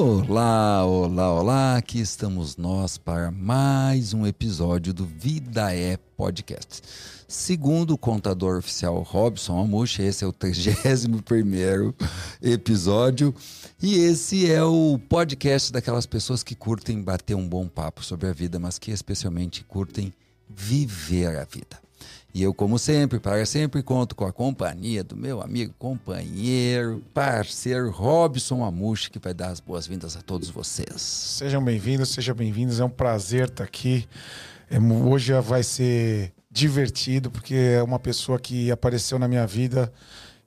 Olá, olá, olá, aqui estamos nós para mais um episódio do Vida é Podcast. Segundo o contador oficial Robson Amuxa, esse é o 31 episódio e esse é o podcast daquelas pessoas que curtem bater um bom papo sobre a vida, mas que especialmente curtem viver a vida. E eu, como sempre, para sempre, conto com a companhia do meu amigo, companheiro, parceiro Robson Amushi, que vai dar as boas-vindas a todos vocês. Sejam bem-vindos, sejam bem-vindos. É um prazer estar aqui. É, hoje vai ser divertido, porque é uma pessoa que apareceu na minha vida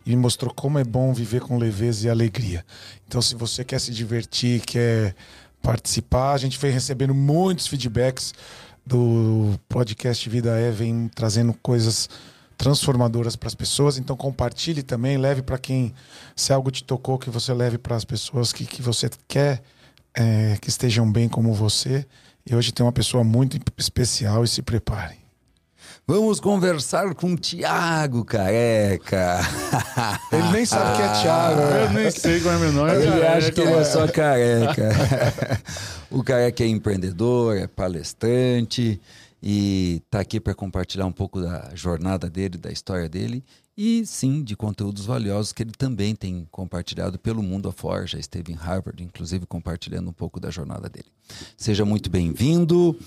e me mostrou como é bom viver com leveza e alegria. Então, se você quer se divertir, quer participar, a gente vem recebendo muitos feedbacks do podcast Vida É vem trazendo coisas transformadoras para as pessoas. Então compartilhe também, leve para quem se algo te tocou que você leve para as pessoas que, que você quer é, que estejam bem como você. E hoje tem uma pessoa muito especial e se preparem. Vamos conversar com o Tiago Careca. Ele nem sabe o que é Tiago. Eu nem sei qual é meu nome. Ele acha que ele é só careca. o Careca é empreendedor, é palestrante e está aqui para compartilhar um pouco da jornada dele, da história dele e sim de conteúdos valiosos que ele também tem compartilhado pelo mundo afora. Já esteve em Harvard, inclusive compartilhando um pouco da jornada dele. Seja muito bem-vindo.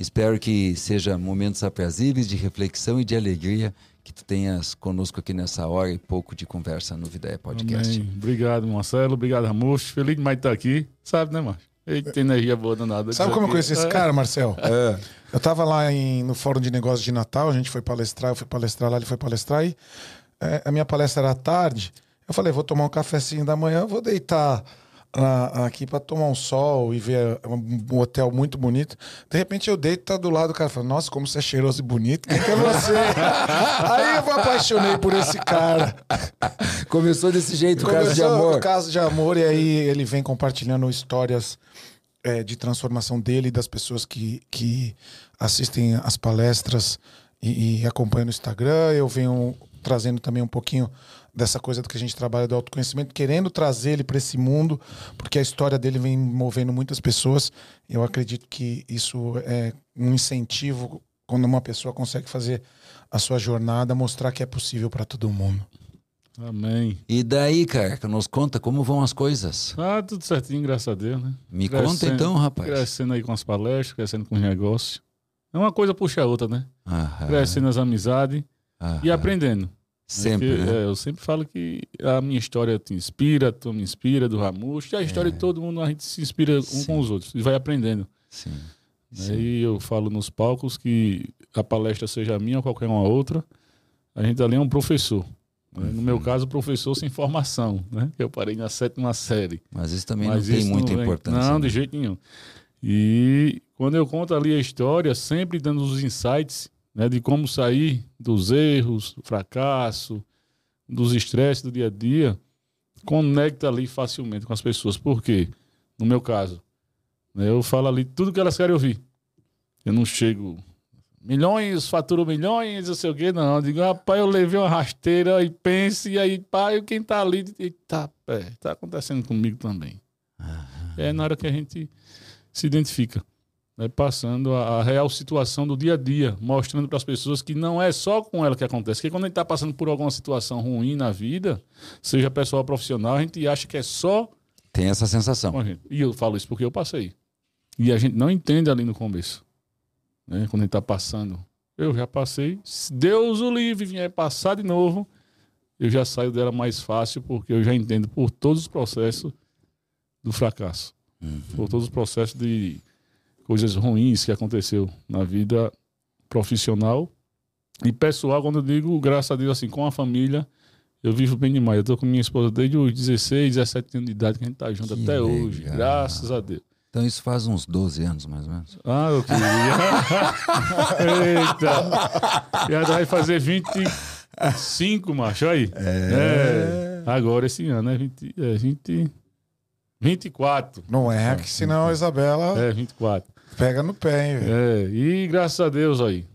Espero que seja momentos aprazíveis de reflexão e de alegria que tu tenhas conosco aqui nessa hora e pouco de conversa no Vida é Podcast. Amém. Obrigado, Marcelo. Obrigado, Ramush. Feliz demais de estar aqui. Sabe, né, Marcos? Ele tem energia boa danada. Sabe como eu conheci esse é. cara, Marcel? É. Eu estava lá em, no Fórum de Negócios de Natal, a gente foi palestrar, eu fui palestrar lá, ele foi palestrar e é, a minha palestra era à tarde. Eu falei, vou tomar um cafezinho da manhã, vou deitar na, aqui para tomar um sol e ver um, hotel muito bonito. De repente eu deito, tá do lado do cara, fala, nossa, como você é cheiroso e bonito, quem que é você? Aí eu me apaixonei por esse cara. Começou desse jeito, o caso de amor. O caso de amor, e aí ele vem compartilhando histórias é, de transformação dele e das pessoas que, que assistem as palestras e, e acompanham no Instagram. Eu venho trazendo também um pouquinho dessa coisa do que a gente trabalha do autoconhecimento, querendo trazer ele para esse mundo, porque a história dele vem movendo muitas pessoas. Eu acredito que isso é um incentivo quando uma pessoa consegue fazer a sua jornada, mostrar que é possível para todo mundo. Amém. E daí, cara, nos conta como vão as coisas. Ah, tudo certinho, graças a Deus, né? Me crescendo, conta então, rapaz. Crescendo aí com as palestras, crescendo com os negócios. É uma coisa puxa a outra, né? Aham. Crescendo as amizades Aham. e aprendendo. Sempre. Porque, né? é, eu sempre falo que a minha história te inspira, tu me inspira, do Ramush, e a história é. de todo mundo, a gente se inspira um Sim. com os outros e vai aprendendo. Sim. Aí eu falo nos palcos que a palestra seja minha ou qualquer uma outra, a gente ali é um professor. Né? No meu uhum. caso, professor sem formação, né? Eu parei na sétima série. Mas isso também Mas não tem muita não importância. Não, né? de jeito nenhum. E quando eu conto ali a história, sempre dando os insights né, de como sair dos erros, do fracasso, dos estresses do dia a dia, conecta ali facilmente com as pessoas. Por quê? No meu caso, né, eu falo ali tudo que elas querem ouvir. Eu não chego milhões, faturo milhões, não sei o quê, não. Eu digo, rapaz, eu levei uma rasteira e pense, e aí, pai, quem tá ali, tá, é, tá acontecendo comigo também. É na hora que a gente se identifica né, passando a, a, real situação do dia a dia, mostrando para as pessoas que não é só com ela que acontece. Porque quando a gente está passando por alguma situação ruim na vida, seja pessoal ou profissional, a gente acha que é só. Tem essa sensação. E eu falo isso porque eu passei. E a gente não entende ali no começo. Né, quando a gente está passando. Eu já passei. Se Deus o livre vier passar de novo, eu já saio dela mais fácil, porque eu já entendo por todos os processos do fracasso. Uhum. Por todos os processos de coisas ruins que aconteceu na vida profissional e pessoal, quando eu digo, graças a Deus, assim, com a família, eu vivo bem demais. Eu tô com minha esposa desde os 16, 17 anos de idade, que a gente tá junto que até legal. hoje, graças a Deus. Então isso faz uns 12 anos, mais ou menos. Ah, eu queria. Eita! Já vai fazer 25, macho, aí. É. é. Agora esse ano é 20, é 20, 24. Não é, que senão a Isabela. É, 24. Pega no pé, hein, velho? É, e graças a Deus aí.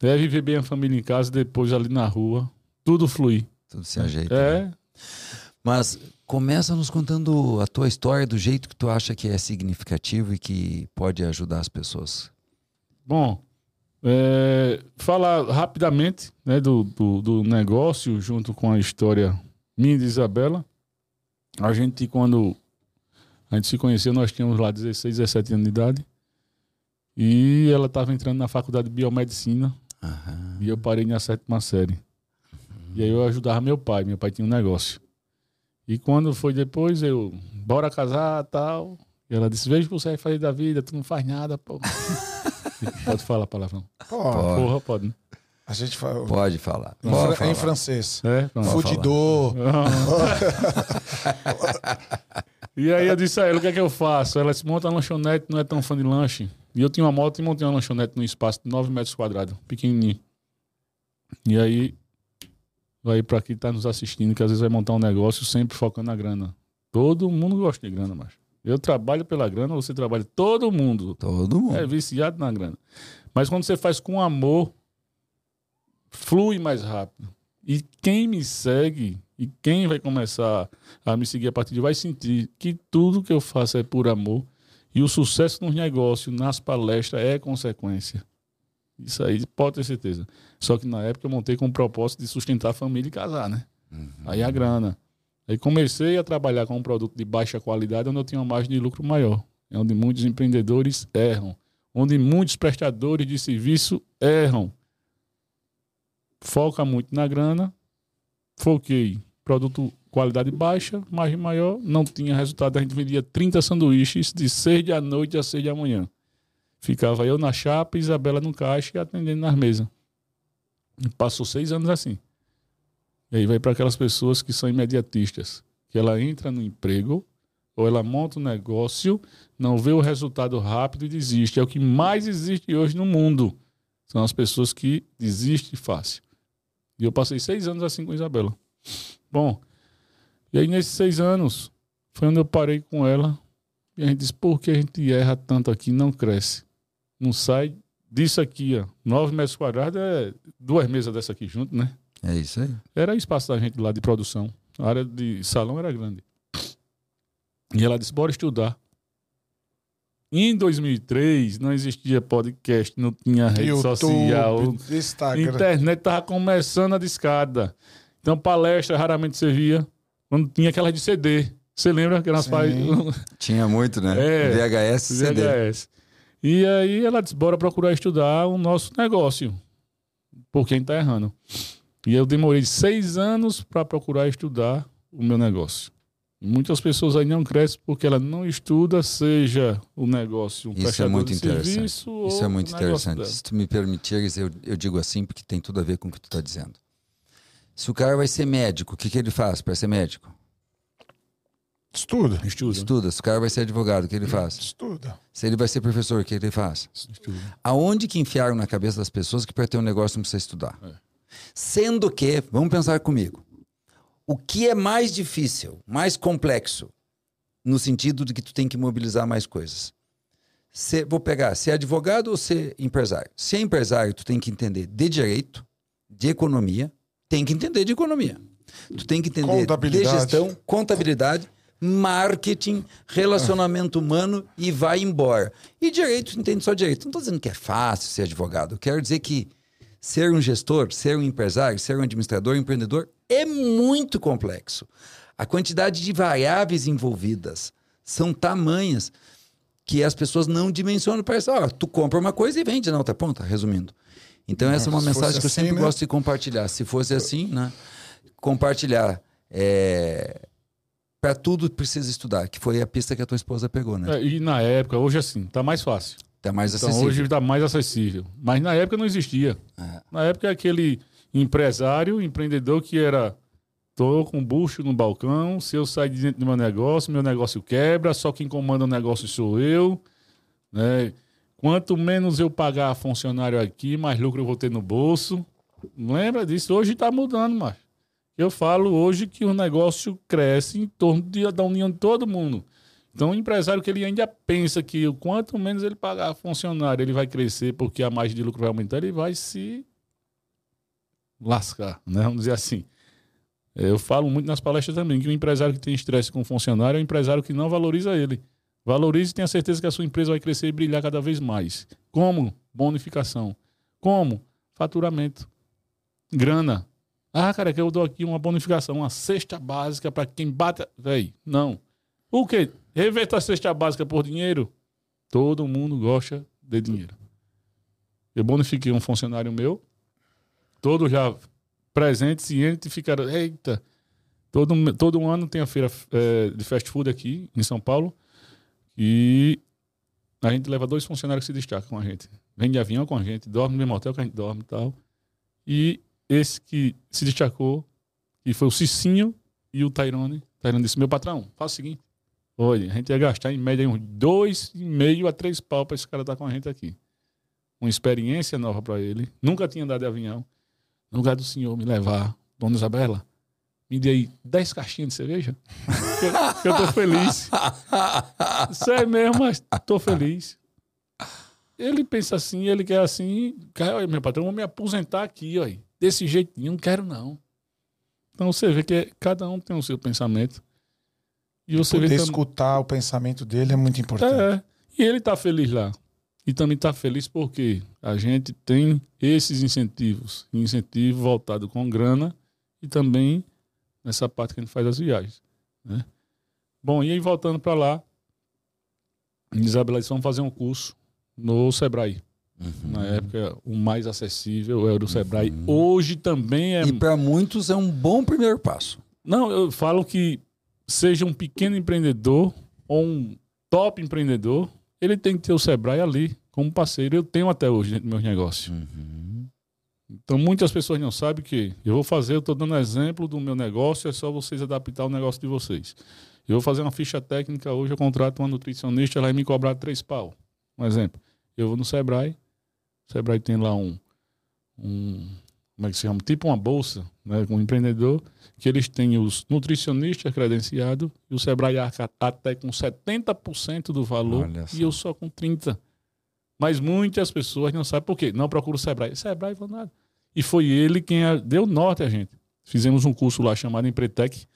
Deve viver bem a família em casa, depois ali na rua, tudo flui. Tudo se ajeita. É. Né? Mas Começa nos contando a tua história do jeito que tu acha que é significativo e que pode ajudar as pessoas. Bom, é, falar rapidamente né, do, do, do negócio junto com a história minha e de Isabela. A gente, quando a gente se conheceu, nós tínhamos lá 16, 17 anos de idade. E ela estava entrando na faculdade de biomedicina. Aham. E eu parei na sétima série. E aí eu ajudava meu pai. Meu pai tinha um negócio. E quando foi depois, eu, bora casar tal. E ela disse: Veja o que você vai fazer da vida, tu não faz nada, pô. pode falar palavrão. Pô, Pode. Porra, pode, né? a gente fala. Pode falar. Em, Pode falar. em francês. É. Fudidor. E aí eu disse a ela, o que é que eu faço? Ela disse, monta uma lanchonete, não é tão fã de lanche. E eu tinha uma moto e montei uma lanchonete num espaço de 9 metros quadrados, pequenininho. E aí, vai pra quem tá nos assistindo, que às vezes vai montar um negócio sempre focando na grana. Todo mundo gosta de grana, macho. Eu trabalho pela grana, você trabalha, todo mundo Todo mundo. é viciado na grana. Mas quando você faz com amor, flui mais rápido. E quem me segue e quem vai começar a me seguir a partir de vai sentir que tudo que eu faço é por amor e o sucesso nos negócios, nas palestras é consequência. Isso aí pode ter certeza. Só que na época eu montei com o propósito de sustentar a família e casar, né? Aí a grana. Aí comecei a trabalhar com um produto de baixa qualidade onde eu tinha uma margem de lucro maior. É onde muitos empreendedores erram. Onde muitos prestadores de serviço erram. Foca muito na grana. Foquei. Produto qualidade baixa, margem maior. Não tinha resultado. A gente vendia 30 sanduíches de 6 da noite a 6 da manhã. Ficava eu na chapa, Isabela no caixa e atendendo nas mesas. E passou seis anos assim. E aí vai para aquelas pessoas que são imediatistas. Que ela entra no emprego, ou ela monta um negócio, não vê o resultado rápido e desiste. É o que mais existe hoje no mundo. São as pessoas que desistem fácil. E eu passei seis anos assim com Isabela. Bom, e aí nesses seis anos, foi onde eu parei com ela. E a gente disse, por que a gente erra tanto aqui e não cresce? Não sai disso aqui, ó. Nove metros quadrados é duas mesas dessa aqui junto, né? É isso aí. Era espaço da gente lá de produção. A área de salão era grande. E ela disse: bora estudar. Em 2003, não existia podcast, não tinha rede YouTube, social. Instagram. Internet tava começando a discada. Então, palestra raramente você via. Quando tinha aquela de CD. Você lembra que nós Sim. faz... Tinha muito, né? É. VHS, CD. VHS. E aí ela disse: bora procurar estudar o nosso negócio. Por quem tá errando. E eu demorei seis anos para procurar estudar o meu negócio. E muitas pessoas aí não crescem porque ela não estuda, seja o negócio, um Isso é muito interessante. serviço Isso é muito interessante. Se tu me permitires, eu, eu digo assim porque tem tudo a ver com o que tu está dizendo. Se o cara vai ser médico, o que, que ele faz para ser médico? Estuda. Estuda. Estuda. Se o cara vai ser advogado, o que ele faz? Estuda. Se ele vai ser professor, o que ele faz? Estuda. Aonde que enfiaram na cabeça das pessoas que para ter um negócio não precisa estudar? É. Sendo que, vamos pensar comigo, o que é mais difícil, mais complexo, no sentido de que tu tem que mobilizar mais coisas? Ser- vou pegar, ser advogado ou ser empresário? Se é empresário, tu tem que entender de direito, de economia, tem que entender de economia. Tu tem que entender de gestão, contabilidade, marketing, relacionamento humano e vai embora. E direito, tu entende só direito. Não estou dizendo que é fácil ser advogado. Eu quero dizer que ser um gestor, ser um empresário, ser um administrador, um empreendedor é muito complexo. A quantidade de variáveis envolvidas são tamanhas que as pessoas não dimensionam. Parece, ó, tu compra uma coisa e vende na outra ponta, resumindo. Então, essa é uma se mensagem que eu assim, sempre né? gosto de compartilhar. Se fosse assim, né? Compartilhar. É... Para tudo precisa estudar, que foi a pista que a tua esposa pegou, né? É, e na época, hoje assim, tá mais fácil. Tá mais Então acessível. hoje está mais acessível. Mas na época não existia. É. Na época aquele empresário, empreendedor que era tô com bucho no balcão, se eu sair de dentro do meu negócio, meu negócio quebra, só quem comanda o negócio sou eu, né? Quanto menos eu pagar funcionário aqui, mais lucro eu vou ter no bolso. Lembra disso? Hoje está mudando, mas eu falo hoje que o negócio cresce em torno de- da união de todo mundo. Então, o empresário que ele ainda pensa que o quanto menos ele pagar funcionário, ele vai crescer porque a margem de lucro vai aumentar, ele vai se lascar, né? Vamos dizer assim. Eu falo muito nas palestras também que o empresário que tem estresse com o funcionário é um empresário que não valoriza ele. Valorize e tenha certeza que a sua empresa vai crescer e brilhar cada vez mais. Como? Bonificação. Como? Faturamento. Grana. Ah, cara, que eu dou aqui uma bonificação, uma cesta básica para quem bate. Véi, não. O quê? Reverta a cesta básica por dinheiro? Todo mundo gosta de dinheiro. Eu bonifiquei um funcionário meu, todos já presentes, cientes, e ficaram. Eita! Todo, todo ano tem a feira eh, de fast food aqui em São Paulo. E a gente leva dois funcionários que se destacam com a gente. Vem de avião com a gente, dorme no mesmo hotel que a gente dorme e tal. E esse que se destacou, que foi o Cicinho e o Tairone. Tairone disse: Meu patrão, faz o seguinte. Olha, a gente ia gastar em média uns dois e meio a três pau para esse cara estar com a gente aqui. Uma experiência nova para ele. Nunca tinha andado de avião. No lugar do senhor me levar, Dona Isabela, me dê aí 10 caixinhas de cerveja. eu- eu tô feliz. Isso é mesmo, mas tô feliz. Ele pensa assim, ele quer assim. Olha, meu patrão, vou me aposentar aqui, ó. Desse jeitinho, não quero não. Então você vê que é- cada um tem o seu pensamento. E você Poder vê tam- escutar o pensamento dele é muito importante. é, e ele tá feliz lá. E também tá feliz porque a gente tem esses incentivos. Incentivo voltado com grana e também nessa parte que a gente faz as viagens. Né? Bom, e aí voltando para lá, Isabela disse, vamos fazer um curso no Sebrae. Uhum. Na época, o mais acessível era o Sebrae. Hoje também é. E para muitos é um bom primeiro passo. Não, eu falo que seja um pequeno empreendedor ou um top empreendedor, ele tem que ter o Sebrae ali como parceiro. Eu tenho até hoje dentro do meu negócio. Uhum. Então muitas pessoas não sabem que eu vou fazer, eu estou dando exemplo do meu negócio, é só vocês adaptar o negócio de vocês. Eu vou fazer uma ficha técnica hoje, eu contrato uma nutricionista, ela vai me cobrar três pau. Um exemplo. Eu vou no Sebrae, o Sebrae tem lá um, um como é que se chama? Tipo uma bolsa, né, com um empreendedor, que eles têm os nutricionistas credenciados e o Sebrae arca até com 70% do valor e eu só com 30%. Mas muitas pessoas não sabem por quê. Não procura o Sebrae. Sebrae falou nada. E foi ele quem deu norte a gente. Fizemos um curso lá chamado Empretec, que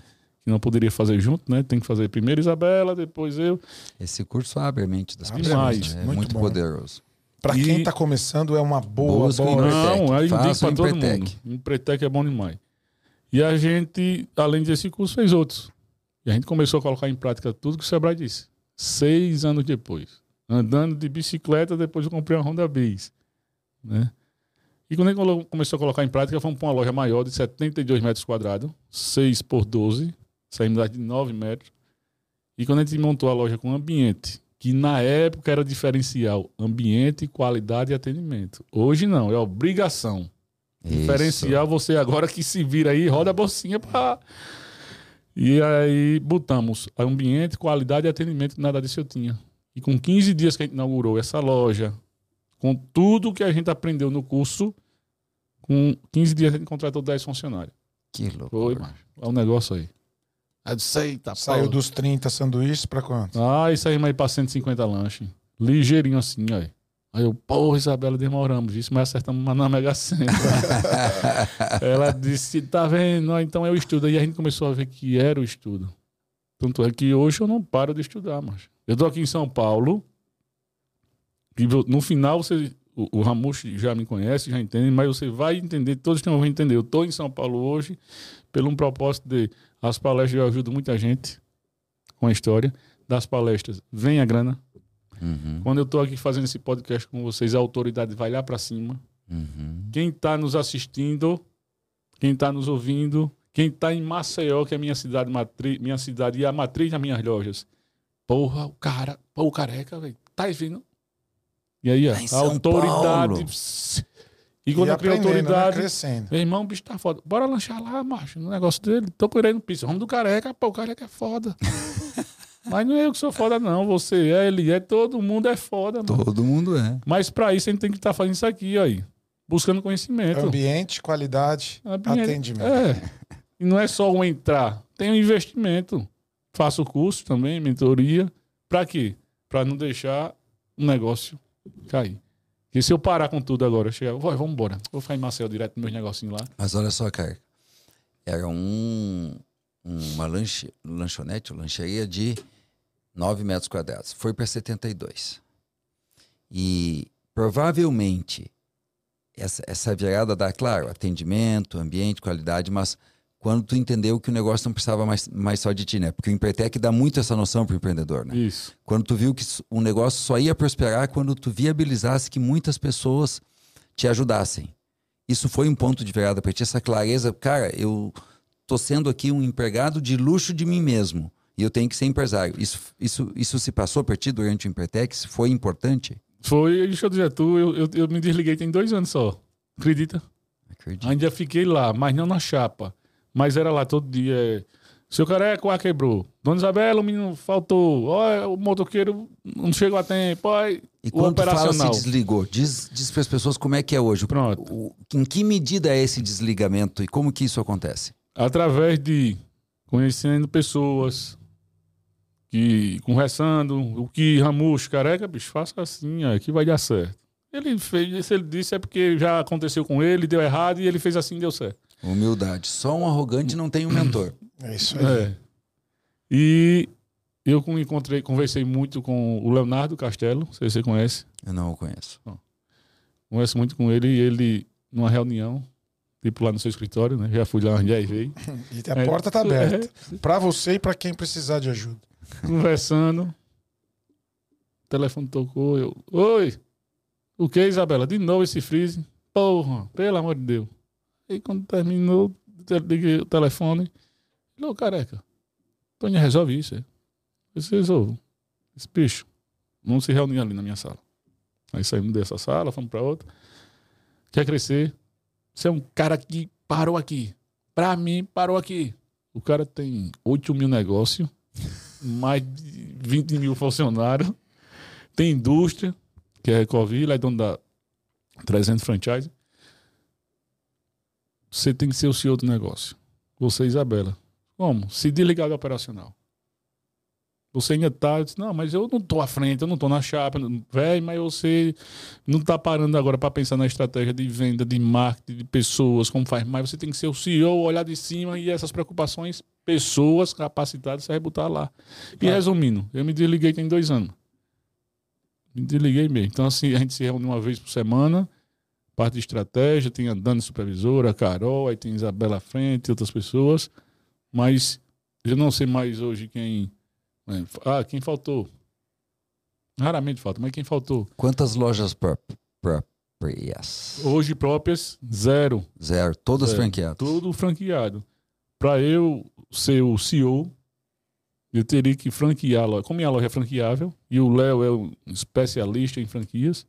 não poderia fazer junto, né? Tem que fazer primeiro Isabela, depois eu. Esse curso abre a mente das Abre pessoas. mente, É muito muito, bom. poderoso. Pra E- quem tá começando, é uma boa, boa. Empretec. Não, aí o para todo Empretec. mundo. Empretec é bom demais. E a gente, além desse curso, fez outros. E a gente começou a colocar em prática tudo que o Sebrae disse. Seis anos depois. Andando de bicicleta, depois eu comprei uma Honda Bis. Né? E quando a gente colo- começou a colocar em prática, fomos para uma loja maior de 72 metros quadrados, 6 por 12, saímos de 9 metros. E quando a gente montou a loja com ambiente, que na época era diferencial, ambiente, qualidade e atendimento. Hoje não, é obrigação. Diferencial, você agora que se vira aí, roda a bolsinha para. E aí botamos ambiente, qualidade e atendimento, nada disso eu tinha. E com 15 dias que a gente inaugurou essa loja, com tudo que a gente aprendeu no curso, com 15 dias a gente contratou 10 funcionários. Que Foi, loucura. macho. Olha o negócio aí. Aí eu disse, eita, Saiu dos 30 sanduíches pra quanto? Ah, isso aí aí pra 150 lanches. Ligeirinho assim, ó. Aí eu, porra, Isabela, demoramos isso, mas acertamos uma na Mega Sena. Ela disse, tá vendo? Ah, Então é o estudo. Aí a gente começou a ver que era o estudo. Tanto é que hoje eu não paro de estudar, mas Eu tô aqui em São Paulo. E no final, você, o, o Ramush já me conhece, já entende, mas você vai entender, todos que vão entender. Eu tô em São Paulo hoje pelo um propósito de as palestras eu ajudo muita gente com a história. Das palestras vem a grana. Uhum, Quando eu tô aqui fazendo esse podcast com vocês, a autoridade vai lá para cima. uhum. Quem está nos assistindo, quem está nos ouvindo, quem está em Maceió, que é a minha cidade, matri minha cidade e a matriz das minhas lojas. Porra, o cara, pô, o careca, velho, tá vendo? E aí, ó, Tá a São autoridade. Pss, E quando E eu crio né? autoridade, Crescendo. meu irmão, o bicho tá foda. Bora lanchar lá, macho, no negócio dele. Tô querendo pizza. Vamos do careca, pô, o careca é foda. Mas não é eu que sou foda, não. Você é, ele é, todo mundo é foda, mano. Todo mundo é. Mas pra isso a gente tem que estar fazendo isso aqui, ó, aí. Buscando conhecimento. Ambiente, qualidade, Ambiente- atendimento. É. E não é só o entrar. Tem um investimento. Faço curso também, mentoria. Pra quê? Pra não deixar o negócio cair. Porque se eu parar com tudo agora, chegar, vai, vamos embora. Vou ficar em Marcel direto no meu negocinho lá. Mas olha só, cara. era um, uma lanche, lanchonete, lancheria de 9 metros quadrados. Foi para 72. E provavelmente essa, essa virada dá, claro, atendimento, ambiente, qualidade, mas quando tu entendeu que o negócio não precisava mais, mais só de ti, né? Porque o Empreitec dá muito essa noção para o empreendedor, né? Isso. Quando tu viu que o negócio só ia prosperar quando tu viabilizasse que muitas pessoas te ajudassem. Isso foi um ponto de virada para ti, essa clareza. Cara, eu tô sendo aqui um empregado de luxo de mim mesmo e eu tenho que ser empresário. Isso, isso, isso se passou para ti durante o Empreitec? Foi importante? Foi, deixa eu dizer, tu, eu, eu, eu me desliguei tem dois anos só. Acredita? Acredito. Ainda fiquei lá, mas não na chapa. Mas era lá todo dia. é, Seu careca, o ar quebrou. Dona Isabela, o menino faltou. Ó, o motoqueiro não chegou a tempo. Ó, E o quando tu fala se operacional. desligou, diz, diz para as pessoas como é que é hoje. Pronto. o- em que medida é esse desligamento e como que isso acontece? Através de conhecendo pessoas, que conversando, o que Ramush, careca, bicho, faça assim, ó, que vai dar certo. Ele fez, se ele disse é porque já aconteceu com ele, deu errado e ele fez assim, deu certo. Humildade. Só um arrogante não tem um mentor. É isso aí. É. E eu encontrei, conversei muito com o Leonardo Castelo, não sei se você conhece. Eu não o conheço. Converso muito com ele e ele, numa reunião, tipo lá no seu escritório, né? Já fui lá umas 10 vezes. E a É. porta tá aberta. Pra você e pra quem precisar de ajuda. conversando. O telefone tocou. Eu, Oi! O que, Isabela? De novo esse freeze? Porra, pelo amor de Deus. Aí quando terminou, te- liguei o telefone. Ô careca, Tônia resolve isso. É? Você resolve. Esse bicho, vamos se reunir ali na minha sala. Aí saímos dessa sala, fomos pra outra. Quer crescer? Você é um cara que parou aqui. Pra mim, parou aqui. O cara tem 8 mil negócios mais de 20 mil funcionários, tem indústria, que é a Ecovila, é dono da 300 franchise. Você tem que ser o CEO do negócio. Você, Isabela. Como? Se desligar do operacional. Você ainda tá, diz, não, mas eu não tô à frente, eu não tô na chapa, velho, mas você não tá parando agora para pensar na estratégia de venda, de marketing, de pessoas, como faz mais. Você tem que ser o CEO, olhar de cima e essas preocupações, pessoas capacitadas, você vai botar lá. E Claro. resumindo, eu me desliguei tem dois anos. Me desliguei mesmo. Então, assim, a gente se reúne uma vez por semana, parte de estratégia, tem a Dani supervisora, a Carol, aí tem a Isabela à frente, outras pessoas, mas eu não sei mais hoje quem. né, Ah, quem faltou? Raramente falta, mas quem faltou? Quantas lojas pró- próprias? Hoje próprias, zero. Zero. Todas Zero. franqueadas. Tudo franqueado. Para eu ser o CEO, eu teria que franquear a loja. Como minha loja é franqueável e o Léo é um especialista em franquias,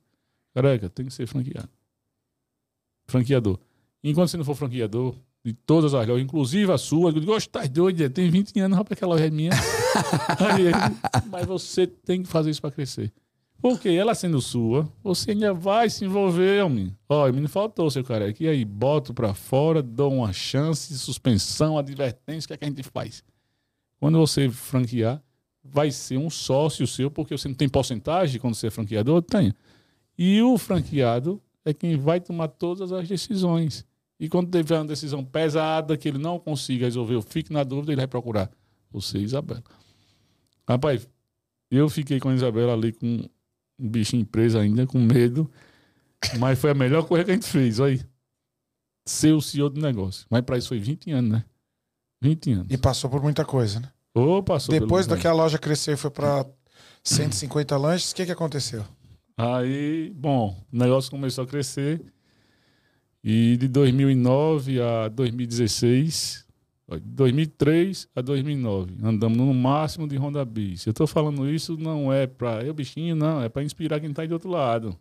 careca, tem que ser franqueado. Franqueador. Enquanto você não for franqueador de todas as lojas, inclusive a sua, eu digo, "Oxe, tá doido, tem 20 anos, rapaz, aquela loja é minha. Aí mas você tem que fazer isso para crescer. Porque ela sendo sua, você ainda vai se envolver, homem. Ó, me faltou, seu careca. E aí, boto pra fora, dou uma chance, suspensão, advertência, o que é que a gente faz? Quando você franquear, vai ser um sócio seu, porque você não tem porcentagem quando você é franqueador? Tem. E o franqueado é quem vai tomar todas as decisões. E quando tiver uma decisão pesada que ele não consiga resolver, ou fique na dúvida, ele vai procurar você, Isabela. Rapaz, eu fiquei com a Isabela ali com um bichinho preso ainda, com medo. Mas foi a melhor coisa que a gente fez, olha aí. Ser o CEO do negócio. Mas para isso foi 20 anos, né? 20 anos. E passou por muita coisa, né? Ô, passou Depois pelo- daquela loja crescer e foi pra 150 lanches, o que que aconteceu? Aí, bom, o negócio começou a crescer. E de 2009 a 2016, ó, de 2003 a 2009, andamos no máximo de Honda Bis. Eu tô falando isso não é para eu bichinho, não, é para inspirar quem tá aí do outro lado.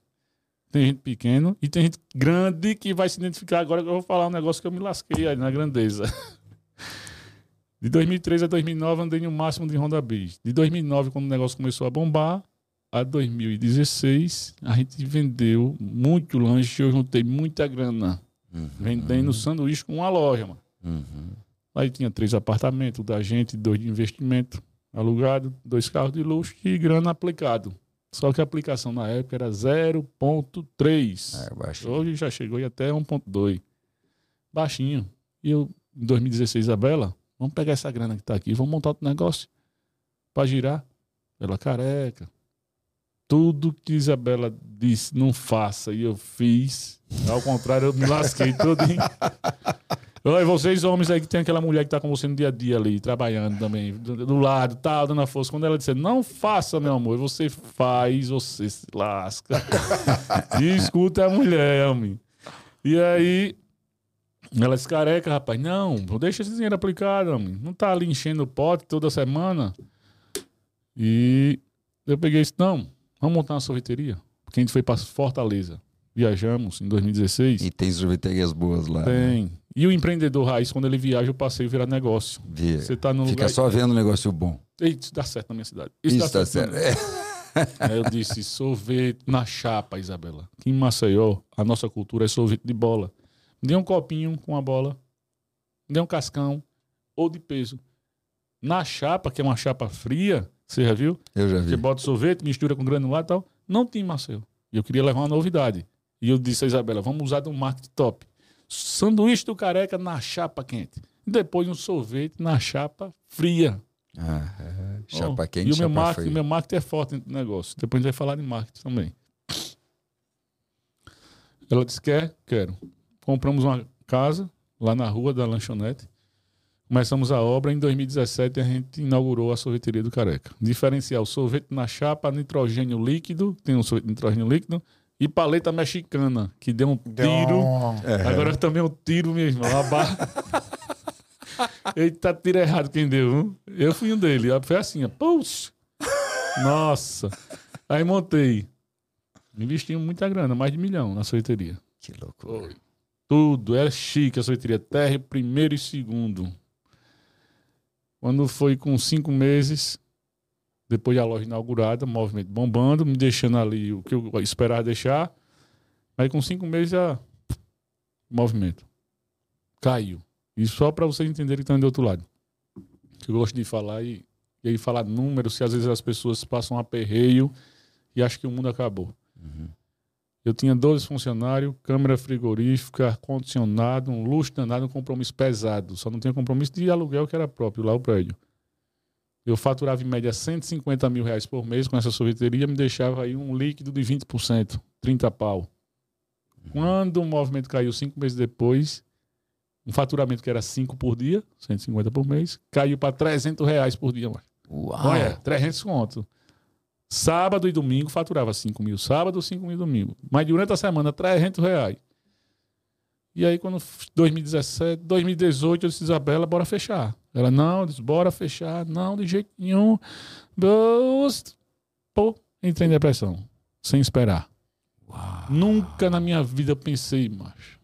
Tem gente pequeno e tem gente grande que vai se identificar agora que eu vou falar um negócio que eu me lasquei aí na grandeza. De 2003 a 2009 andei no máximo de Honda Bis. De 2009, quando o negócio começou a bombar, a 2016, a gente vendeu muito lanche, eu juntei muita grana. Uhum. Vendendo sanduíche com uma loja, mano. Uhum. Aí tinha três apartamentos da gente, dois de investimento alugado, dois carros de luxo e grana aplicado. Só que a aplicação na época era 0.3. É. Hoje já chegou até 1.2. Baixinho. E eu em 2016, Isabela, vamos pegar essa grana que tá aqui, vamos montar outro negócio para girar. Ela careca. Tudo que Isabela disse, não faça, e eu fiz. Ao contrário, eu me lasquei todinho. Oi, vocês homens aí que tem aquela mulher que tá com você no dia a dia ali, trabalhando também, do, do lado, tal, dando a força. Quando ela disser, não faça, meu amor, você faz, você se lasca. e escuta a mulher, homem. E aí, ela disse, careca, rapaz, não, deixa esse dinheiro aplicado, homem. Não tá ali enchendo o pote toda semana. E eu peguei isso, não, vamos montar uma sorveteria. Porque a gente foi para Fortaleza. Viajamos em 2016. E tem sorveterias boas lá. né? Tem. E o empreendedor raiz, quando ele viaja, eu passei a virar negócio. Vê. Você tá no Fica lugar. só vendo negócio bom. Isso dá certo na minha cidade. Isso, dá tá certo. É. Aí eu disse, sorvete na chapa, Isabela. Aqui em Maceió, a nossa cultura é sorvete de bola. Me dê um copinho com a bola, me dê um cascão ou de peso. Na chapa, que é uma chapa fria, você já viu? Eu já Você vi. bota sorvete, mistura com granulado e tal. Não tem em Maceió. E eu queria levar uma novidade. E eu disse a Isabela, vamos usar de um marketing top. Sanduíche do careca na chapa quente. Depois um sorvete na chapa fria. Ah, é. Chapa Oh, quente, E o meu, chapa marketing, fria. o meu marketing é forte no negócio. Depois a gente vai falar de marketing também. Ela disse: quer? Quero. Compramos uma casa lá na rua da lanchonete. Começamos a obra. Em 2017, a gente inaugurou a sorveteria do Careca. Diferencial: sorvete na chapa, nitrogênio líquido. Tem um sorvete de nitrogênio líquido. E paleta mexicana, que deu um tiro. um- Agora também um tiro mesmo. Uma barra. Eita, tiro errado quem deu. viu? Eu fui um dele. Foi assim. Puxa! Nossa! Aí montei. Investi muita grana, mais de milhão na sorveteria. Que loucura. Tudo. Era chique a sorveteria. Terra, primeiro e segundo. Quando foi com cinco meses, depois da loja inaugurada, movimento bombando, me deixando ali o que eu esperava deixar. Aí com cinco meses já. Movimento. Caiu. E só para vocês entenderem que estão do outro lado. Que eu gosto de falar e, e aí falar números, se às vezes as pessoas passam um aperreio e acham que o mundo acabou. Eu tinha 12 funcionários, câmera frigorífica, ar-condicionado, um luxo danado, um compromisso pesado. Só não tinha compromisso de aluguel que era próprio, lá o prédio. Eu faturava em média 150 mil reais por mês com essa sorveteria, me deixava aí um líquido de 20%, 30 pau. Quando o movimento caiu cinco meses depois, um faturamento que era 5 por dia, 150 por mês, caiu para 300 reais por dia. Mano. Uau. Olha, 300 conto. Sábado e domingo faturava 5 mil. Sábado, 5 mil domingo. Mas durante a semana, 300 reais. E aí, quando f- 2017, 2018, eu disse, Isabela, bora fechar. Ela, não, eu disse, bora fechar. Não, de jeito nenhum. Pô, entrei em depressão. Sem esperar. Nunca na minha vida eu pensei, macho.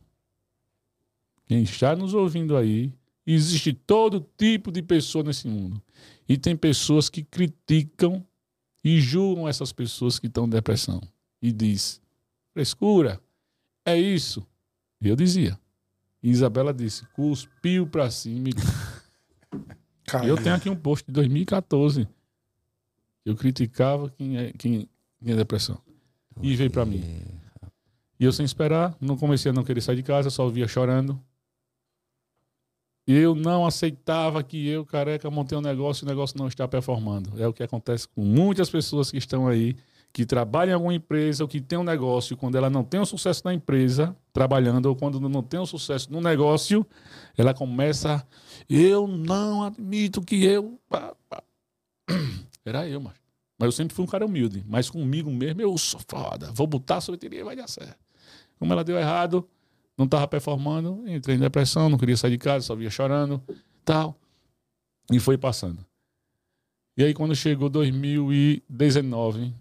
Quem está nos ouvindo aí, existe todo tipo de pessoa nesse mundo. E tem pessoas que criticam e julgam essas pessoas que estão em depressão. E diz, frescura, é isso. E eu dizia. E Isabela disse, cuspiu pra cima. Caiu. eu tenho aqui um post de 2014. Eu criticava quem é, quem, quem é depressão. E veio pra mim. E eu sem esperar, não comecei a não querer sair de casa, só via chorando. Eu não aceitava que eu, careca, montei um negócio e o negócio não está performando. É o que acontece com muitas pessoas que estão aí, que trabalham em alguma empresa ou que tem um negócio, quando ela não tem um sucesso na empresa, trabalhando, ou quando não tem um sucesso no negócio, ela começa. Eu não admito que eu. pá, pá." Era eu, mas. Mas eu sempre fui um cara humilde. Mas comigo mesmo, eu sou foda. Vou botar a sorveteria e vai dar certo. Como ela deu errado, não estava performando, entrei em depressão, não queria sair de casa, só via chorando, tal. E foi passando. E aí, quando chegou 2019,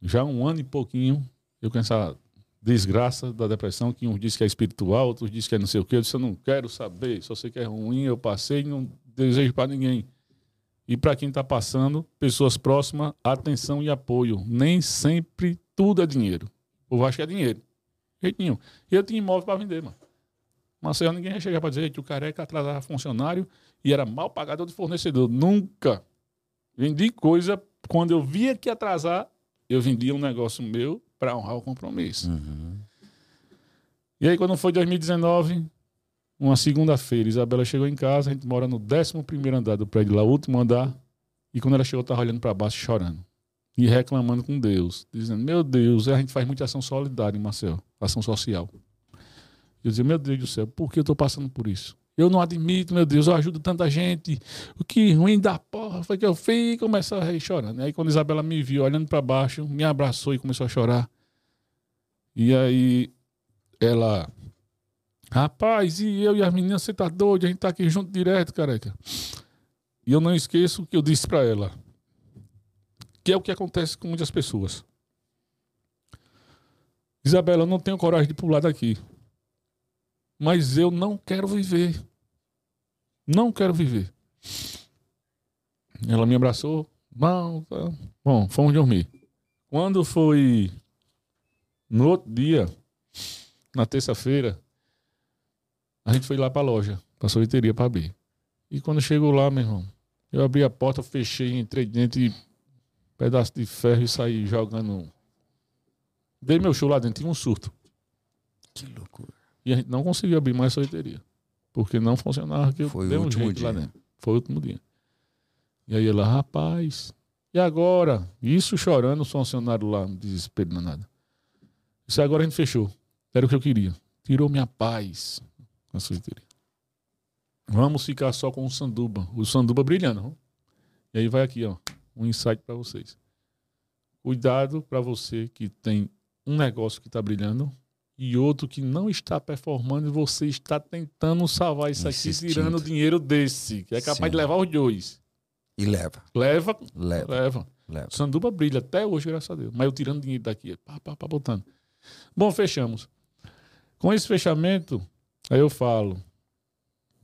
já um ano e pouquinho, eu com essa desgraça da depressão, que uns dizem que é espiritual, outros dizem que é não sei o quê. Eu disse, eu não quero saber, só sei que é ruim, eu passei e não desejo para ninguém. E para quem está passando, pessoas próximas, atenção e apoio. Nem sempre tudo é dinheiro. O povo acha que é dinheiro. Jeito nenhum. E eu tinha imóvel para vender, mano. Maceió, ninguém ia chegar para dizer que o careca atrasava funcionário e era mal pagador de fornecedor. Nunca. Vendi coisa, quando eu via que atrasar, eu vendia um negócio meu para honrar o compromisso. Uhum. E aí, quando foi 2019, uma segunda-feira, Isabela chegou em casa, a gente mora no 11 andar do prédio lá, último andar. E quando ela chegou, eu tava olhando para baixo chorando. E reclamando com Deus, dizendo: Meu Deus, a gente faz muita ação solidária, Marcel, ação social. Eu dizia: Meu Deus do céu, por que eu tô passando por isso? Eu não admito, meu Deus, eu ajudo tanta gente. O que ruim da porra foi que eu fiz e começou a chorando. Aí quando Isabela me viu olhando para baixo, me abraçou e começou a chorar. E aí ela, rapaz, e eu e as meninas, você tá doido? A gente tá aqui junto direto, careca. E eu não esqueço o que eu disse para ela. Que é o que acontece com muitas pessoas. Isabela, eu não tenho coragem de pular daqui. Mas eu não quero viver. Não quero viver. Ela me abraçou. Bom, tá. Bom, fomos dormir. Quando foi no outro dia, na terça-feira, a gente foi lá pra loja, pra sorveteria pra abrir. E quando chegou lá, meu irmão, eu abri a porta, fechei, entrei dentro e pedaço de ferro e saí jogando. Dei meu show lá dentro, tinha um surto. Que loucura. E a gente não conseguiu abrir mais a sorveteria. Porque não funcionava que eu Foi o dei um último jeito lá dia. dentro. Foi o último dia. E aí ela, rapaz, e agora? Isso chorando, o funcionário lá, no desespero danado. Isso agora a gente fechou. Era o que eu queria. Tirou minha paz na sorveteria. Vamos ficar só com o sanduba. O sanduba brilhando. E aí vai aqui, ó, um insight para vocês. Cuidado para você que tem um negócio que está brilhando e outro que não está performando e você está tentando salvar isso aqui Insistindo. tirando dinheiro desse, que é capaz Sim. de levar os dois. E leva, Leva, leva, leva. leva. Sanduba brilha até hoje, graças a Deus. Mas eu tirando dinheiro daqui, pá, pá, pá, botando. Bom, fechamos. Com esse fechamento, aí eu falo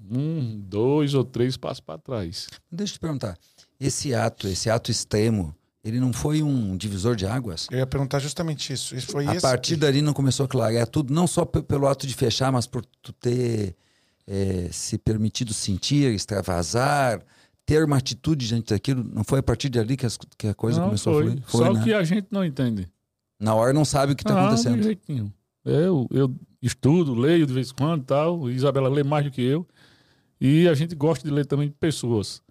um, dois ou três passos para trás. Deixa eu te perguntar, esse ato, esse ato extremo, ele não foi um divisor de águas? Eu ia perguntar justamente isso. Isso foi a esse. partir dali não começou a clarear tudo, não só pe- pelo ato de fechar, mas por tu ter eh, se permitido sentir, extravasar, ter uma atitude diante daquilo. Não foi a partir dali que, as- que a coisa não, começou foi. a fluir? Foi, Só né? que a gente não entende. Na hora não sabe o que está Ah, acontecendo. de jeito nenhum. Eu, eu estudo, leio de vez em quando e tal. Isabela lê mais do que eu. E a gente gosta de ler também de pessoas.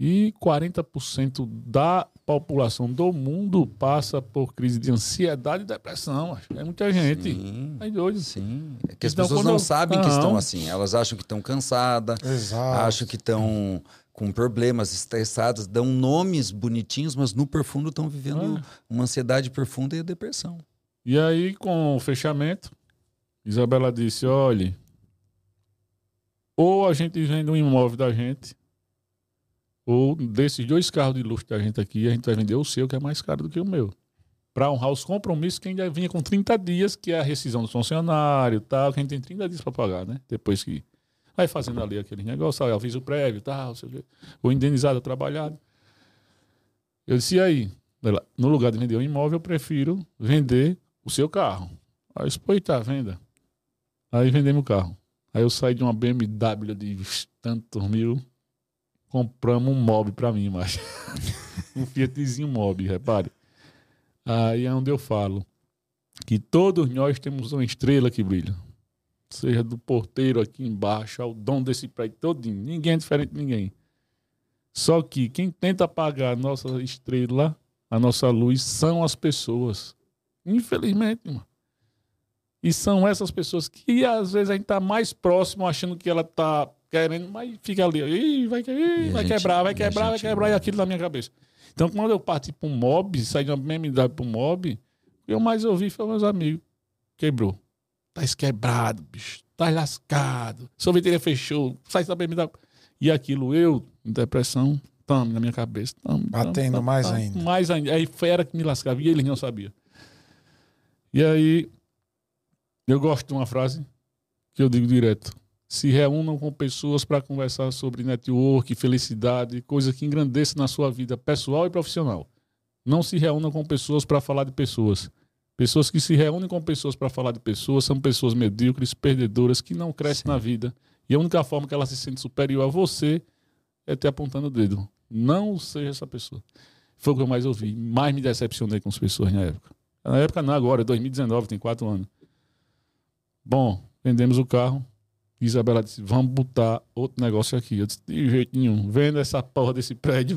E 40% da população do mundo passa por crise de ansiedade e depressão. acho. É muita gente. Sim, É doido. sim. É que as Então, pessoas não eu- sabem que Não. estão assim. Elas acham que estão cansadas, acham que estão com problemas, estressadas, dão nomes bonitinhos, mas no profundo estão vivendo Ah. uma ansiedade profunda e a depressão. E aí, com o fechamento, Isabela disse: olhe, ou a gente vende um imóvel da gente, ou desses dois carros de luxo da gente aqui, a gente vai vender o seu, que é mais caro do que o meu. Para honrar os compromissos que ainda vinha com 30 dias, que é a rescisão do funcionário tal, que a gente tem 30 dias para pagar, né? Depois que vai fazendo ali aquele negócio, ah, aviso prévio tal, sei o quê, o indenizado trabalhado. Eu disse: e aí? Ela, no lugar de vender um imóvel, eu prefiro vender o seu carro. Aí eu disse, pô, tá, venda. Aí vendemos o carro. Aí eu saí de uma BMW de tantos mil, compramos um mob pra mim, mas um Fiatzinho mob, repare. Aí é onde eu falo que todos nós temos uma estrela que brilha. Seja do porteiro aqui embaixo, ao dono desse prédio todinho. Ninguém é diferente de ninguém. Só que quem tenta apagar a nossa estrela, a nossa luz, são as pessoas. Infelizmente, mano. E são essas pessoas que às vezes a gente tá mais próximo achando que ela tá querendo, mas fica ali, Ih, vai, ih, vai gente- quebrar, vai e a quebrar, vai quebrar, e aquilo na minha cabeça. Então, quando eu parti para um mob, saí de uma BMW para um mob, o que eu mais ouvi foi meus amigos. Quebrou. Tá quebrado, bicho. Tá lascado. Sorveteria fechou. Sai da BMW. E aquilo, eu, em depressão, tamo na minha cabeça. Tamo, tamo, Batendo tamo, mais tamo, ainda. Mais ainda. Aí foi era que me lascava. E eles não sabiam. E aí, eu gosto de uma frase que eu digo direto. Se reúnam com pessoas para conversar sobre network, felicidade, coisa que engrandeça na sua vida pessoal e profissional. Não se reúnam com pessoas para falar de pessoas. Pessoas que se reúnem com pessoas para falar de pessoas são pessoas medíocres, perdedoras, que não crescem Sim. na vida. E a única forma que ela se sente superior a você é te apontando o dedo. Não seja essa pessoa. Foi o que eu mais ouvi. Mais me decepcionei com as pessoas na época. Na época não, agora, 2019, tem quatro anos. Bom, vendemos o carro. Isabela disse: vamos botar outro negócio aqui. Eu disse: de jeito nenhum, venda essa porra desse prédio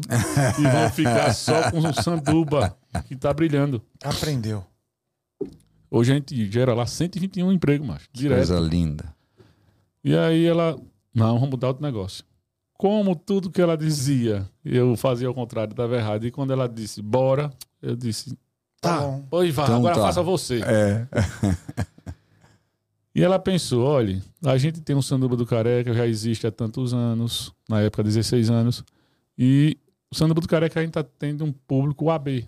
e vamos ficar só com o sanduba que tá brilhando. Aprendeu. Hoje a gente gera lá 121 empregos, macho. Direto. Coisa linda. E aí ela, não, vamos mudar outro negócio. Como tudo que ela dizia, eu fazia ao contrário, estava errado. E quando ela disse, bora, eu disse, Tá tá, bom. pois vá, Então agora tá. faça você. É. E ela pensou, olha, a gente tem um sanduba do careca, já existe há tantos anos, na época 16 anos, e o sanduba do careca a gente está tendo um público AB.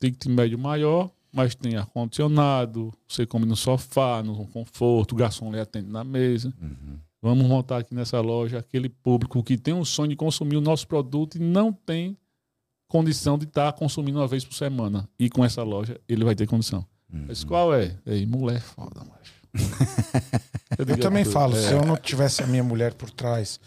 Ticket médio maior, mas tem ar-condicionado, você come no sofá, no conforto, o garçom lhe atende na mesa. Uhum. Vamos montar aqui nessa loja aquele público que tem um sonho de consumir o nosso produto e não tem condição de estar consumindo uma vez por semana. E com essa loja ele vai ter condição. Uhum. Mas qual é? Ei, mulher foda, macho. Eu também falo, É. se eu não tivesse a minha mulher por trás,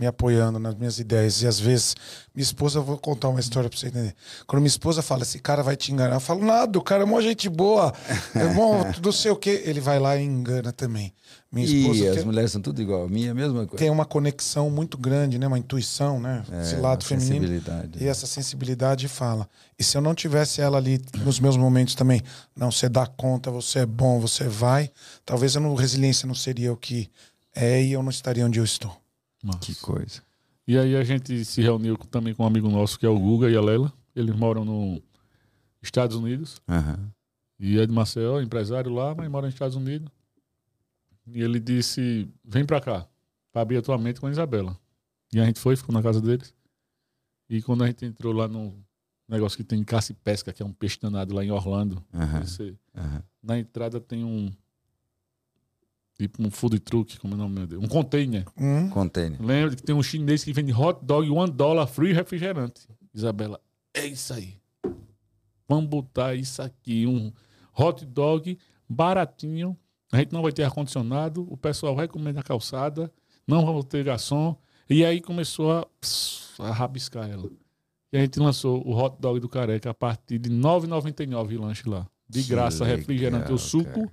me apoiando nas minhas ideias, e às vezes, minha esposa, eu vou contar uma história pra você entender. Quando minha esposa fala, esse cara vai te enganar, eu falo, nada, o cara é mó gente boa, é bom, não sei o quê. Ele vai lá e engana também. Minha esposa E as tem, mulheres são tudo igual. Minha é a mesma coisa. tem uma conexão muito grande, né? Uma intuição, né? Esse É, lado uma feminino. sensibilidade. E essa sensibilidade fala. E se eu não tivesse ela ali nos meus momentos também, não, você dá conta, você é bom, você vai, talvez a resiliência não seria o que é e eu não estaria onde eu estou. Massa. Que coisa. E aí a gente se reuniu também com um amigo nosso que é o Guga e a Lela. Eles moram nos Estados Unidos. Aham. E é de Maceió, empresário lá, mas mora nos Estados Unidos. E ele disse: vem pra cá, pra abrir a tua mente com a Isabela. E a gente foi, ficou na casa deles. E quando a gente entrou lá no negócio que tem caça e pesca, que é um peixe danado lá em Orlando, Aham. você- Aham. na entrada tem um. Tipo um food truck, como é o nome meu Deus? Um container. Hum? Container. Lembra que tem um chinês que vende hot dog, one dollar, free refrigerante. Isabela, é isso aí. Vamos botar isso aqui, um hot dog baratinho. A gente não vai ter ar-condicionado, o pessoal vai comer na calçada, não vamos ter garçom. E aí começou a, a rabiscar ela. E a gente lançou o hot dog do Careca a partir de R$ 9,99 o lanche lá. De Que graça, refrigerante, legal, o suco, cara.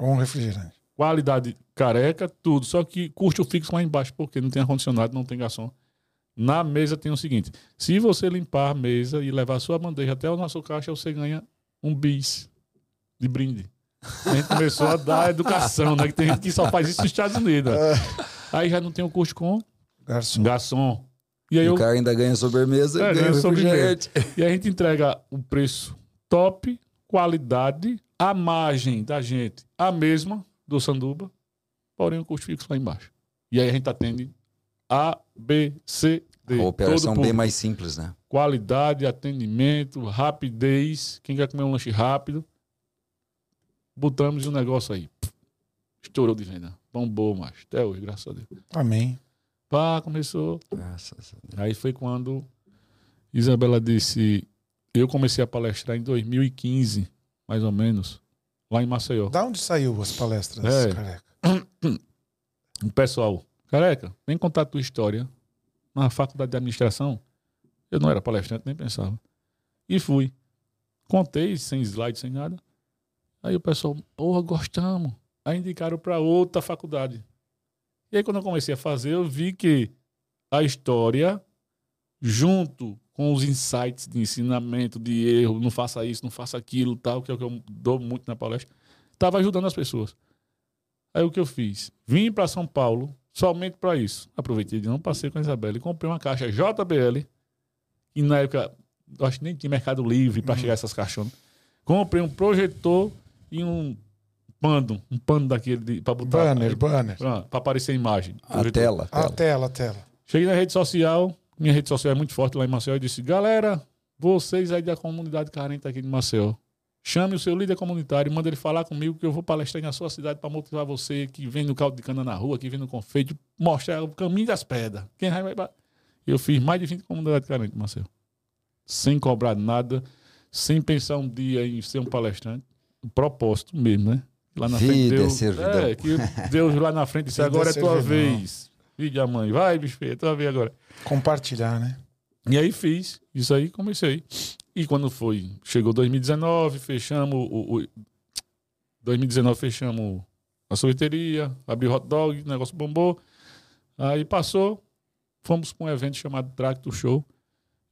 Ou um refrigerante. Qualidade careca, tudo. Só que custo fixo lá embaixo, porque não tem ar-condicionado, não tem garçom. Na mesa tem o seguinte: se você limpar a mesa e levar a sua bandeja até o nosso caixa, você ganha um bis de brinde. A gente começou a dar educação, né? Que tem gente que só faz isso nos Estados Unidos. Aí já não tem o custo com Garçom. garçom. E aí E eu, o cara ainda ganha sobremesa É, e ganha ganha refrigerante. E a gente entrega o preço top, qualidade, a margem da gente a mesma do Sanduba, porém o custo fixo lá embaixo. E aí a gente atende A, B, C, D. A operação todo bem mais simples, né? Qualidade, atendimento, rapidez. Quem quer comer um lanche rápido, botamos um negócio aí. Estourou de venda. Bombou, macho. Até hoje, graças a Deus. Amém. Pá, começou. Graças a Deus. Aí foi quando Isabela disse. Eu comecei a palestrar em 2015, mais ou menos, lá em Maceió. Da onde saiu as palestras, É. careca? O pessoal, careca, vem contar a tua história. Na faculdade de administração, eu não era palestrante, nem pensava. E fui. Contei, sem slide, sem nada. Aí o pessoal, porra, gostamos. Aí indicaram para outra faculdade. E aí quando eu comecei a fazer, eu vi que a história, junto com os insights de ensinamento, de erro, não faça isso, não faça aquilo, tal, que é o que eu dou muito na palestra, estava ajudando as pessoas. Aí o que eu fiz? Vim para São Paulo somente para isso. Aproveitei de não passei com a Isabela e comprei uma caixa JBL, e na época, eu acho que nem tinha Mercado Livre para chegar essas caixonas. Comprei um projetor e um pano, um pano daquele para botar Banner, banner. para aparecer a imagem. A Projetor. tela. A tela. tela, a tela. Cheguei na rede social, minha rede social é muito forte lá em Maceió, e disse: Galera, vocês aí da comunidade carente aqui de Maceió, chame o seu líder comunitário, manda ele falar comigo que eu vou palestrar na sua cidade para motivar você que vem no caldo de cana na rua, que vem no confeito, mostrar o caminho das pedras. Quem vai. Eu fiz mais de 20 comunidades carentes Maceió, sem cobrar nada, sem pensar um dia em ser um palestrante, o propósito mesmo, né? Lá na frente Vida é Deus, servidão. é, que Deus lá na frente disse: Vida agora é tua servidão. vez. Filho da mãe, vai, bicho feio, é tua vez agora. Compartilhar, né? E aí fiz, isso aí comecei. E quando foi, chegou 2019, fechamos o, o 2019 fechamos a sorveteria, abriu hot dog, o negócio bombou. Aí passou, fomos para um evento chamado Tracto Show.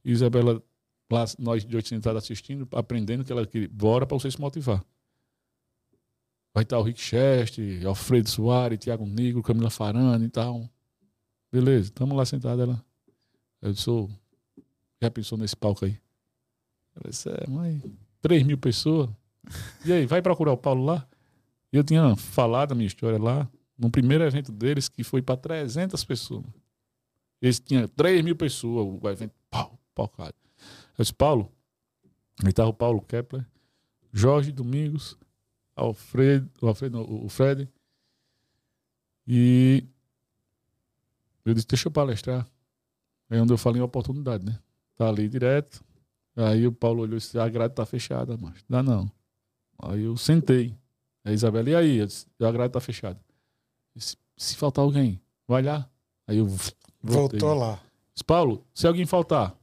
Isabela, lá, nós dois sentados assistindo, aprendendo que ela queria, bora para você se motivar. Vai estar o Rick Chester, Alfredo Soares, Thiago Negro, Camila Farana e tal. Beleza, estamos lá sentados. Ela, eu sou, já pensou nesse palco aí? Ela disse, é, mãe, 3 mil pessoas. E aí, vai procurar o Paulo lá? Eu tinha falado a minha história lá, no primeiro evento deles, que foi para 300 pessoas. Eles tinham 3 mil pessoas, o evento, pau, pau, cara. Eu disse, Paulo, aí estava o Paulo Kepler, Jorge Domingos, Alfredo, o Alfredo, o Fred. E eu disse, deixa eu palestrar. Aí onde eu falei em oportunidade, né? Tá ali direto. Aí o Paulo olhou e disse, a grade tá fechada, mas dá não. Aí eu sentei. A Isabela, e aí? Eu disse, a grade tá fechada. Disse, se faltar alguém, vai lá. Aí eu voltei. Voltou lá. Disse, Paulo, se alguém faltar.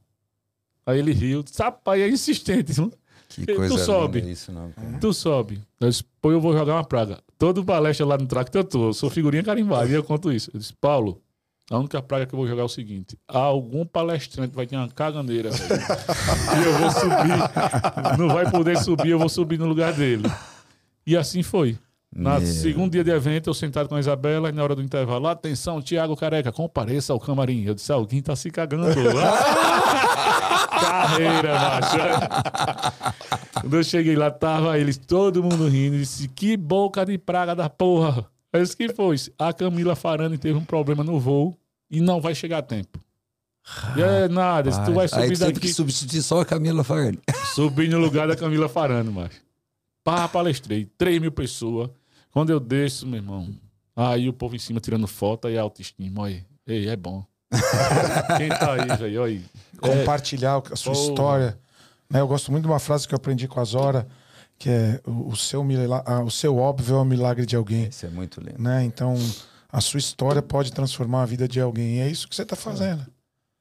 Aí ele riu, sapai, é insistente. Que Tu coisa sobe. linda isso, não. cara. Tu sobe. Eu disse, pô, eu vou jogar uma praga. Todo palestra lá no tracto eu tô. Eu sou figurinha carimbada. E eu conto isso. Eu disse, Paulo, a única praga que eu vou jogar é o seguinte: algum palestrante vai ter uma caganeira, velho. e eu vou subir. Não vai poder subir, eu vou subir no lugar dele. E assim foi. Na Meu. segundo dia de evento, eu sentado com a Isabela e na hora do intervalo, atenção, Tiago Careca, compareça ao camarim. Eu disse, alguém tá se cagando. Ah! Carreira, macho. Quando eu cheguei lá, tava eles, todo mundo rindo. Disse, que boca de praga da porra. Eu disse, que foi? A Camila Farani teve um problema no voo e não vai chegar a tempo. E é nada, se tu vai Aí subir tu teve que daqui, substituir só a Camila Farani. subir no lugar da Camila Farani, macho. Pá, palestrei, 3 mil pessoas. Quando eu desço, meu irmão, aí o povo em cima tirando foto e a autoestima, olha, ei, é bom. Quem tá aí, velho, olha aí. É, Compartilhar a sua Porra. história. Né? Eu gosto muito de uma frase que eu aprendi com a Zora, que é o, seu, mila- ah, o seu óbvio é o milagre de alguém. Isso é muito lindo. Né? Então, a sua história pode transformar a vida de alguém. E é isso que você está fazendo.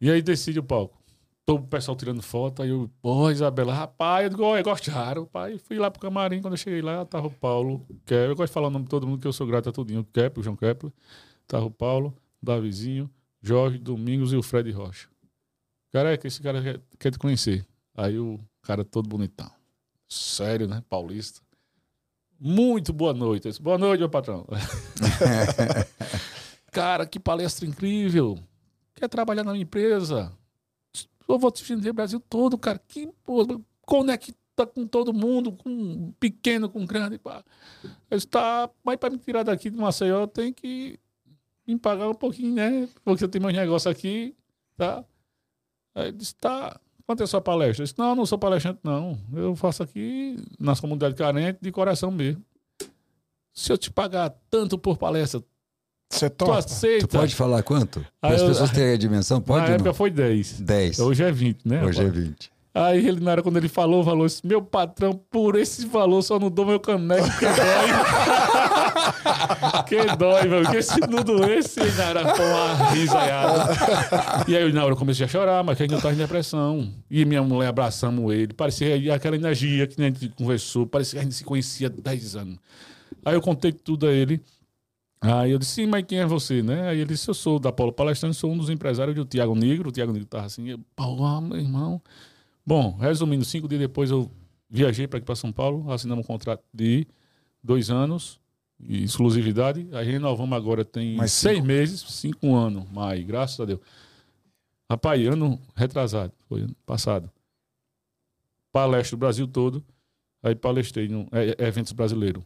E aí decide o palco. Todo o pessoal tirando foto, aí eu, pô, Isabela, rapaz, eu digo, "Oi, gostaram, pai. Fui lá pro camarim, quando eu cheguei lá, tava o Paulo, Kepler, eu gosto de falar o nome de todo mundo, que eu sou grato a tudinho, o Kepler, o João Kepler, tava o Paulo, o Davizinho, Jorge, Domingos e o Fred Rocha. Careca, esse cara quer, quer te conhecer. Aí o cara todo bonitão. Sério, né? Paulista. Muito boa noite. Disse, boa noite, meu patrão. cara, que palestra incrível. Quer trabalhar na minha empresa? Eu vou te vender o Brasil todo, cara. Que pô, conecta com todo mundo, com pequeno, com grande. Pá. Eu disse, tá, mas para me tirar daqui de Maceió, tem que me pagar um pouquinho, né? Porque eu tenho meus negócios aqui, tá? Aí ele disse, tá. Quanto é a sua palestra? Eu disse, não, não sou palestrante, não. Eu faço aqui nas comunidades carentes, de coração mesmo. Se eu te pagar tanto por palestra, Você tu topa? aceita? Tu pode falar quanto? Para as pessoas terem a dimensão? Pode Na ou época não? foi 10. 10. Hoje é 20, né? Hoje é rapaz? 20. Aí ele, na hora quando ele falou, falou assim: meu patrão, por esse valor só não dou meu caneco, que dói. que dói, meu. Porque se não doesse, hora foi uma risaiada. E aí, na hora eu comecei a chorar, mas que ainda tava em depressão. E minha mulher abraçamos ele. Parecia aquela energia que a gente conversou, parecia que a gente se conhecia há 10 anos. Aí eu contei tudo a ele. Aí eu disse, sim, mas quem é você, né? Aí ele disse, eu sou da Paulo Palestrante, sou um dos empresários do Tiago Negro. O Tiago Negro tava assim, Paulo, meu irmão. Bom, resumindo, cinco dias depois eu viajei para aqui para São Paulo, assinamos um contrato de dois anos, de exclusividade. Aí renovamos agora, tem Mais seis cinco. meses, cinco anos, mas graças a Deus. Rapaz, ano retrasado, foi ano passado. Palestra o Brasil todo, aí palestrei em eventos brasileiros.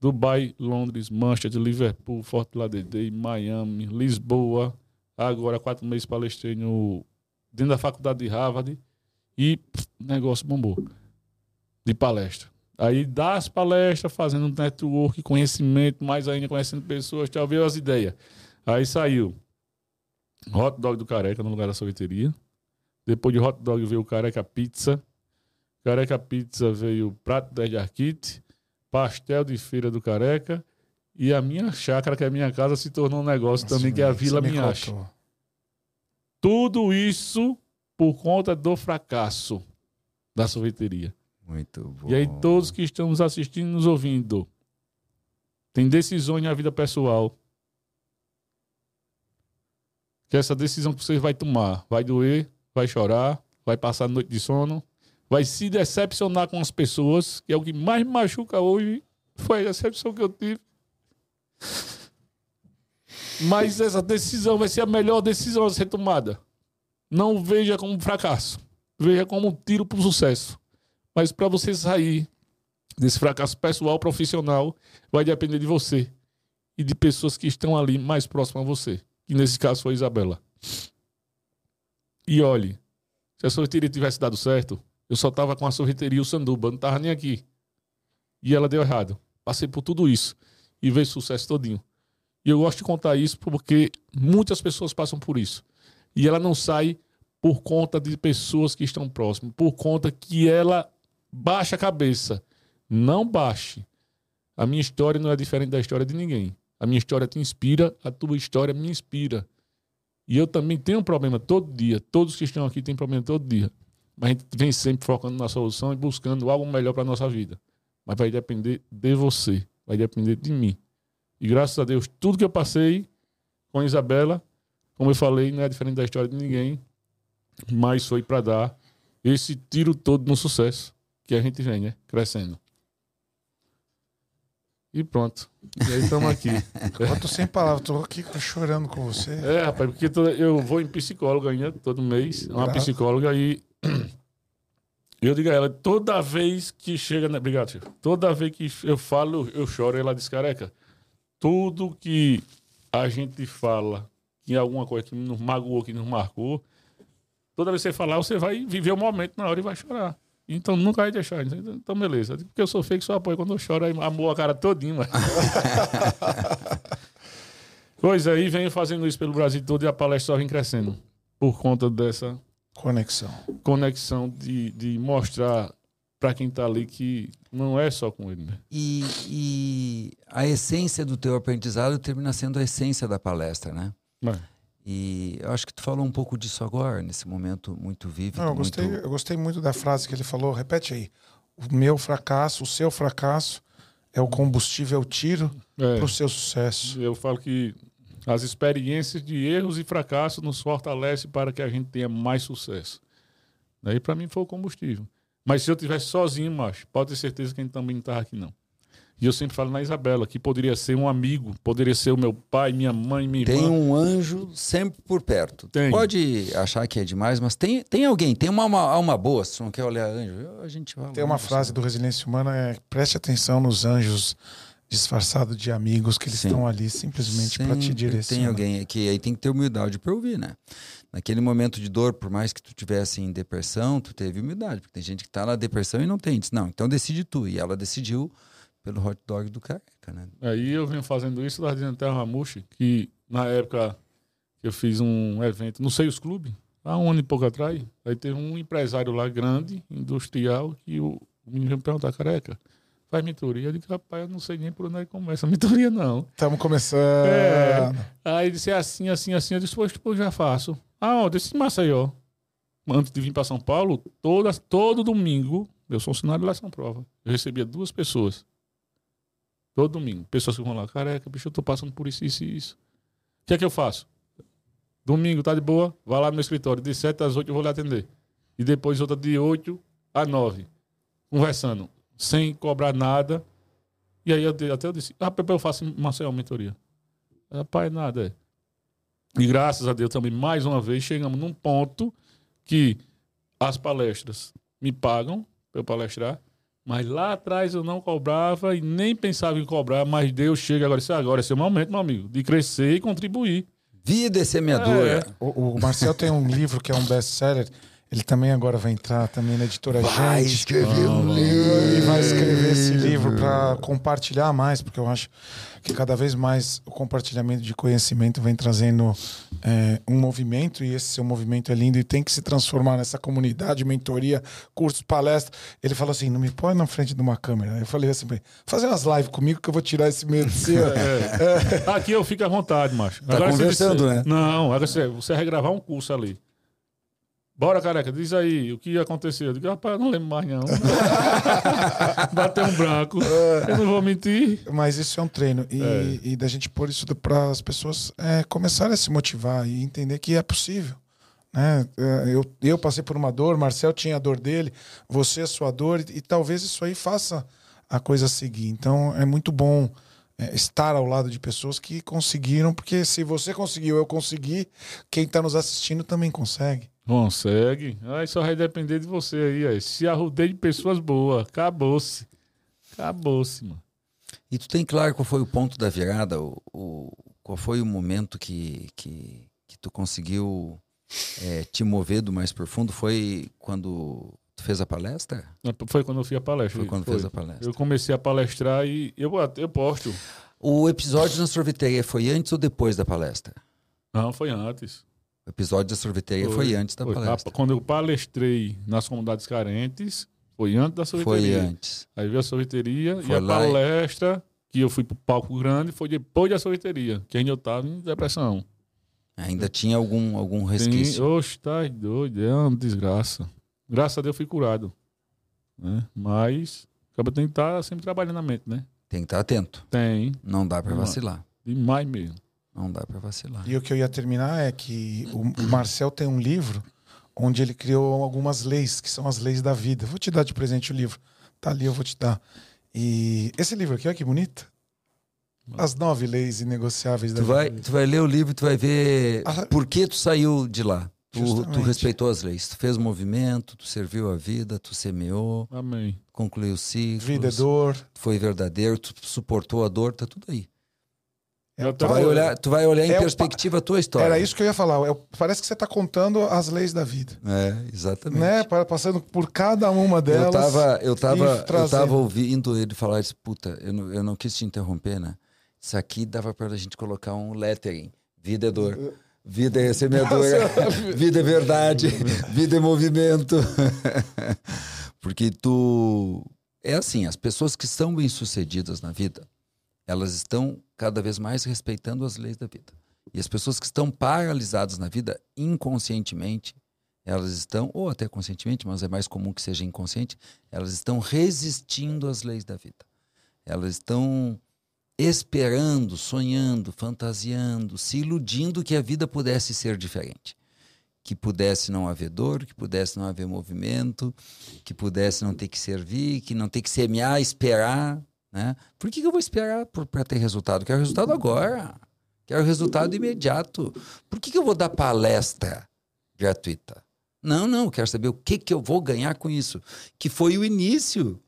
Dubai, Londres, Manchester, Liverpool, Fort Lauderdale, Miami, Lisboa. Agora, quatro meses palestrei no, dentro da faculdade de Harvard e pff, negócio bombou de palestra. Aí das palestras, fazendo um network, conhecimento, mais ainda conhecendo pessoas, talvez as ideias. Aí saiu hot dog do Careca no lugar da sorveteria. Depois de hot dog veio o Careca Pizza. Careca Pizza veio o prato 10 de arquite, pastel de feira do Careca e a minha chácara, que é a minha casa, se tornou um negócio também, que é a Vila contou. Tudo isso por conta do fracasso da sorveteria. Muito bom. E aí, todos que estamos assistindo, nos ouvindo, Tem decisões na vida pessoal. Que essa decisão que você vai tomar vai doer, vai chorar, vai passar noite de sono, vai se decepcionar com as pessoas, que é o que mais me machuca hoje. Foi a decepção que eu tive. Mas essa decisão vai ser a melhor decisão a ser tomada. Não veja como um fracasso. Veja como um tiro para o sucesso. Mas para você sair desse fracasso pessoal, profissional, vai depender de você e de pessoas que estão ali mais próximas a você. Que nesse caso foi a Isabela. E olhe, se a sorveteria tivesse dado certo, eu só tava com a sorveteria e o sanduba, não tava nem aqui. E ela deu errado. Passei por tudo isso e veio sucesso todinho. E eu gosto de contar isso porque muitas pessoas passam por isso. E ela não sai por conta de pessoas que estão próximas, por conta que ela baixa a cabeça. Não baixe. A minha história não é diferente da história de ninguém. A minha história te inspira, a tua história me inspira. E eu também tenho um problema todo dia. Todos que estão aqui têm problema todo dia. Mas a gente vem sempre focando na solução e buscando algo melhor para a nossa vida. Mas vai depender de você, vai depender de mim. E graças a Deus, tudo que eu passei com a Isabela, como eu falei, não é diferente da história de ninguém, mas foi para dar esse tiro todo no sucesso que a gente vem, né? Crescendo. E pronto. E aí estamos aqui. Eu tô sem palavras, tô aqui chorando com você. É, rapaz, porque eu vou em psicóloga ainda, todo mês, uma Bravo. psicóloga, e eu digo a ela, toda vez que chega. Na... Obrigado, chefe. Toda vez que eu falo, eu choro, ela diz, careca, tudo que a gente fala, que é alguma coisa que nos magoou, que nos marcou, toda vez que você falar, você vai viver o momento na hora e vai chorar. Então nunca vai deixar. Então, beleza. Porque eu sou feio que só apoio quando eu choro, aí amou a cara todinho, mas. Pois aí, venho fazendo isso pelo Brasil todo e a palestra só vem crescendo. Por conta dessa Conexão. conexão de, de mostrar para quem tá ali que não é só com ele, né? E, e a essência do teu aprendizado termina sendo a essência da palestra, né? Mas, E eu acho que tu falou um pouco disso agora, nesse momento muito. Não, eu, gostei, muito... eu gostei muito da frase que ele falou. Repete aí. O meu fracasso, o seu fracasso é o combustível, é o tiro é, para o seu sucesso. eu falo que as experiências de erros e fracassos nos fortalecem para que a gente tenha mais sucesso. Daí para mim foi o combustível. Mas se eu tivesse sozinho, macho, pode ter certeza que a gente também não estava aqui não. E eu sempre falo na Isabela, que poderia ser um amigo, poderia ser o meu pai, minha mãe, minha Tem irmã. um anjo sempre por perto. Tem. Pode achar que é demais, mas tem, tem alguém, tem uma alma, alma boa. Se não quer olhar anjo, a gente vai Tem uma frase do Resiliência Humana, é preste atenção nos anjos disfarçados de amigos que eles Sim. estão ali simplesmente para te direcionar. Tem alguém que aí tem que ter humildade para ouvir, né? Naquele momento de dor, por mais que tu tivesse em depressão, tu teve humildade, porque tem gente que tá na depressão e não tem. Diz, não, então decide tu. E ela decidiu pelo hot dog do careca, né? Aí eu venho fazendo isso lá dentro da Ramushi, que na época que eu fiz um evento no Seios Clube, há um ano e pouco atrás, aí teve um empresário lá grande, industrial, que o, o menino veio me perguntar, careca, faz mentoria? Eu disse, rapaz, eu não sei nem por onde é que começa a mentoria, não. Estamos começando. É. Aí ele disse, é assim, assim, assim. Eu disse, pois, pô, já faço. Ah, ó, desse Maceió. Antes de vir para São Paulo, toda, todo domingo, eu sou funcionário lá em São Prova. Eu recebia duas pessoas. Todo domingo. Pessoas que vão lá, careca, bicho, eu tô passando por isso, isso e isso. O que é que eu faço? Domingo, tá de boa? Vai lá no meu escritório. De 7 às 8 eu vou lhe atender. E depois outra de 8 a 9. Conversando. Sem cobrar nada. E aí eu, até eu disse, rapaz, eu faço Maceió mentoria. Rapaz, nada. É. E graças a Deus também, mais uma vez, chegamos num ponto que as palestras me pagam para eu palestrar, mas lá atrás eu não cobrava e nem pensava em cobrar, mas Deus chega agora, isso é agora, esse é o momento, meu amigo, de crescer e contribuir. Vida é semeadura. O, o Marcel tem um livro que é um best-seller. Ele também agora vai entrar também na editora Vai Gente. escrever um E livro. Vai escrever esse livro para compartilhar mais, porque eu acho que cada vez mais o compartilhamento de conhecimento vem trazendo é, um movimento, e esse seu movimento é lindo e tem que se transformar nessa comunidade, mentoria, cursos, palestras. Ele falou assim: não me põe na frente de uma câmera. Eu falei assim: fazer umas lives comigo que eu vou tirar esse medo seu. É. Aqui eu fico à vontade, macho. Tá se conversando, você- né? Não, agora você, você vai gravar um curso ali. Bora, careca, diz aí o que aconteceu. Eu digo, rapaz, eu não lembro mais, não. Bateu um branco. Eu não vou mentir. Mas isso é um treino. E, É. e da gente pôr isso para as pessoas é, começarem a se motivar e entender que é possível. Né? É, Eu, eu passei por uma dor, Marcel tinha a dor dele, você a sua dor, e, e talvez isso aí faça a coisa seguir. Então é muito bom é, estar ao lado de pessoas que conseguiram, porque se você conseguiu, eu consegui, quem está nos assistindo também consegue. Consegue. Aí só vai depender de você aí. aí. Se arrudei de pessoas boas. Acabou-se. Acabou-se, mano. E tu tem claro qual foi o ponto da virada? O, o- qual foi o momento que, que, que tu conseguiu é, te mover do mais profundo? Foi quando tu fez a palestra? Foi quando eu fiz a palestra. Foi quando Foi. fez a palestra. Eu comecei a palestrar e eu, eu posto. O episódio na sorveteria foi antes ou depois da palestra? Não, foi antes. O episódio da sorveteria foi, antes da Foi. palestra. A- Quando eu palestrei nas comunidades carentes, foi antes da Foi sorveteria. antes. Aí veio a sorveteria Foi e a lá e- palestra, que eu fui pro palco grande, foi depois da sorveteria, que ainda eu tava em depressão. Ainda tinha algum, algum Sim, resquício. oxe, tá doido, é uma desgraça. Graças a Deus eu fui curado. Né? Mas, acaba tem que estar sempre trabalhando na mente, né? Tem que estar atento. Tem, Não dá Não. vacilar. demais mesmo. Não dá pra vacilar. E o que eu ia terminar é que o o Marcel tem um livro onde ele criou algumas leis, que são as leis da vida. Vou te dar de presente o livro. Tá ali, eu vou te dar. E esse livro aqui, olha que bonito. As nove leis inegociáveis da Tu vai, vida. tu vai ler o livro e tu vai ver Ah. por que tu saiu de lá. Tu, tu respeitou as leis. Tu fez movimento, tu serviu a vida, tu semeou, Amém. concluiu ciclos. Vida é dor. Foi verdadeiro, tu suportou a dor, tá tudo aí. Eu Tu vai olhar, tu vai olhar em É o perspectiva a tua história. Era isso que eu ia falar. É parece que você está contando as leis da vida. É, exatamente. Né? Pa- Passando por cada uma delas. Eu tava, eu tava, eu tava ouvindo ele falar isso, puta, eu não, eu não quis te interromper, né? Isso aqui dava pra gente colocar um lettering. Vida é dor. Vida é semeadora. vida é verdade. vida é movimento. Porque tu. É assim, as pessoas que são bem-sucedidas na vida, elas estão cada vez mais respeitando as leis da vida. E as pessoas que estão paralisadas na vida, inconscientemente, elas estão, ou até conscientemente, mas é mais comum que seja inconsciente, elas estão resistindo às leis da vida. Elas estão esperando, sonhando, fantasiando, se iludindo que a vida pudesse ser diferente. Que pudesse não haver dor, que pudesse não haver movimento, que pudesse não ter que servir, que não ter que semear, esperar. Né? Por que, que eu vou esperar para ter resultado? Quero resultado agora. Quero resultado imediato. Por que, que eu vou dar palestra gratuita? Não, não, quero saber o que, que eu vou ganhar com isso. Que foi o início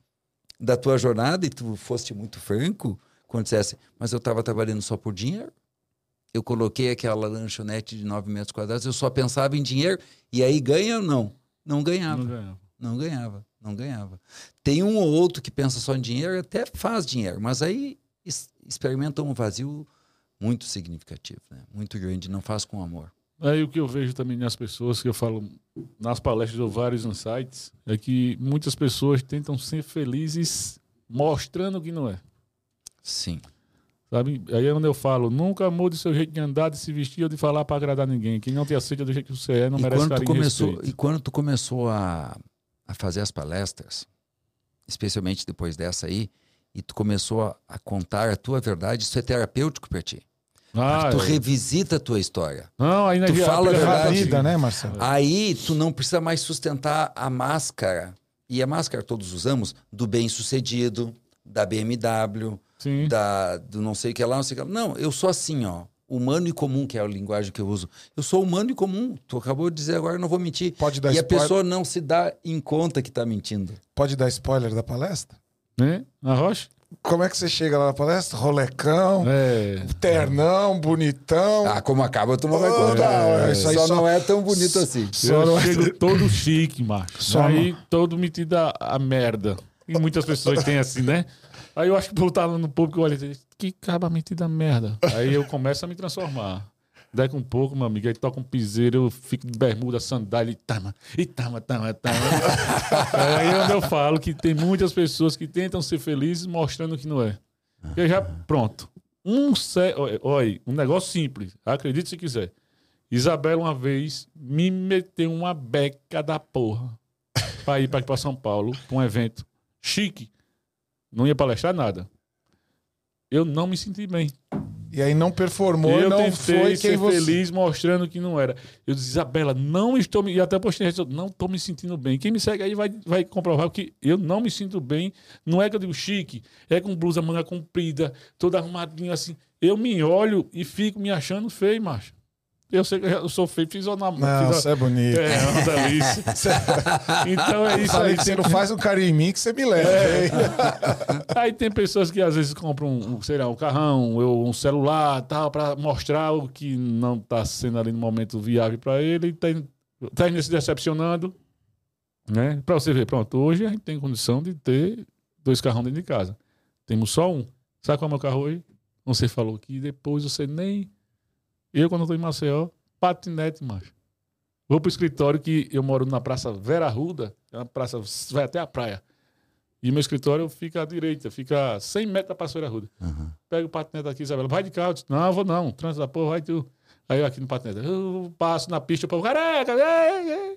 da tua jornada, e tu foste muito franco quando dissesse, mas eu estava trabalhando só por dinheiro. Eu coloquei aquela lanchonete de 9 metros quadrados, eu só pensava em dinheiro, e aí ganha ou não? Não ganhava. Não ganhava. Não ganhava, não ganhava. Tem um ou outro que pensa só em dinheiro e até faz dinheiro, mas aí experimenta um vazio muito significativo, né? muito grande, não faz com amor. Aí o que eu vejo também nas pessoas, que eu falo nas palestras ou vários insights, é que muitas pessoas tentam ser felizes mostrando que não é. Sim. Sabe? Aí é onde eu falo, nunca mude seu jeito de andar, de se vestir ou de falar para agradar ninguém. Quem não te aceita do jeito que você é, não E merece carinho e começou, respeito. e quando tu começou a, a fazer as palestras, especialmente depois dessa aí, e tu começou a, a contar a tua verdade, isso é terapêutico para ti. Ah, tu é. revisita a tua história. Não, aí na tu fala a É a verdade. vida, né, Marcelo? Aí tu não precisa mais sustentar a máscara. E a máscara todos usamos do bem-sucedido, da BMW, Sim. da, do não sei o que lá, não sei o que lá. Não, eu sou assim, ó. Humano e comum, que é a linguagem que eu uso. Eu sou humano e comum. Tu acabou de dizer agora, eu não vou mentir. Pode dar E a spoiler. pessoa não se dá em conta que tá mentindo. Pode dar spoiler da palestra? Né? Na rocha? Como é que você chega lá na palestra? Rolecão, É. ternão, bonitão. Ah, como acaba, tu não vai contar. não, isso aí só, só- não é tão bonito assim. Só eu não é- chego todo chique, macho. Só aí todo metido a, a merda. E muitas pessoas têm assim, né? Aí eu acho que por estar no público, e digo, que caba metido a merda. Aí eu começo a me transformar. Daqui um pouco, meu amigo, aí toca um piseiro, eu fico de bermuda, sandália e tama, e tama, tama, tama. aí é onde eu falo que tem muitas pessoas que tentam ser felizes mostrando que não é. Porque já, pronto. Um, sé- olha, um negócio simples, acredite se quiser. Isabela, uma vez, me meteu uma beca da porra pra ir pra, pra São Paulo, pra um evento chique. Não ia palestrar nada. Eu não me senti bem. E aí não performou, eu não foi ser quem você. feliz mostrando que não era. Eu disse, Isabela, não estou me. E até postei não estou me sentindo bem. Quem me segue aí vai, vai comprovar que eu não me sinto bem. Não é que eu digo chique, é com blusa manga comprida, toda arrumadinha assim. Eu me olho e fico me achando feio, macho. Eu sei que eu sou feio, fiz uma. Não, fiz você é bonito. é, é uma delícia. então é isso aí. você tem não faz um carinho em mim que você me leva. É. Aí tem pessoas que às vezes compram, um, sei lá, um carrão ou um celular tal, para mostrar o que não está sendo ali no momento viável para ele e tem, termina se decepcionando. Né? Para você ver, pronto, hoje a gente tem condição de ter dois carrões dentro de casa. Temos só um. Sabe qual é o meu carro hoje? Você falou que depois você nem. Eu, quando estou em Maceió, patinete, macho. Vou pro escritório que eu moro na Praça Vera Ruda, é uma praça, vai até a praia. E meu escritório fica à direita, fica 100 metros da Passeira Ruda. Aham. Pega o patinete aqui, Isabela, vai de carro. Eu disse, não, vou não, trânsito da porra, vai tu. Aí eu aqui no patinete, eu passo na pista, o povo, careca, é, é.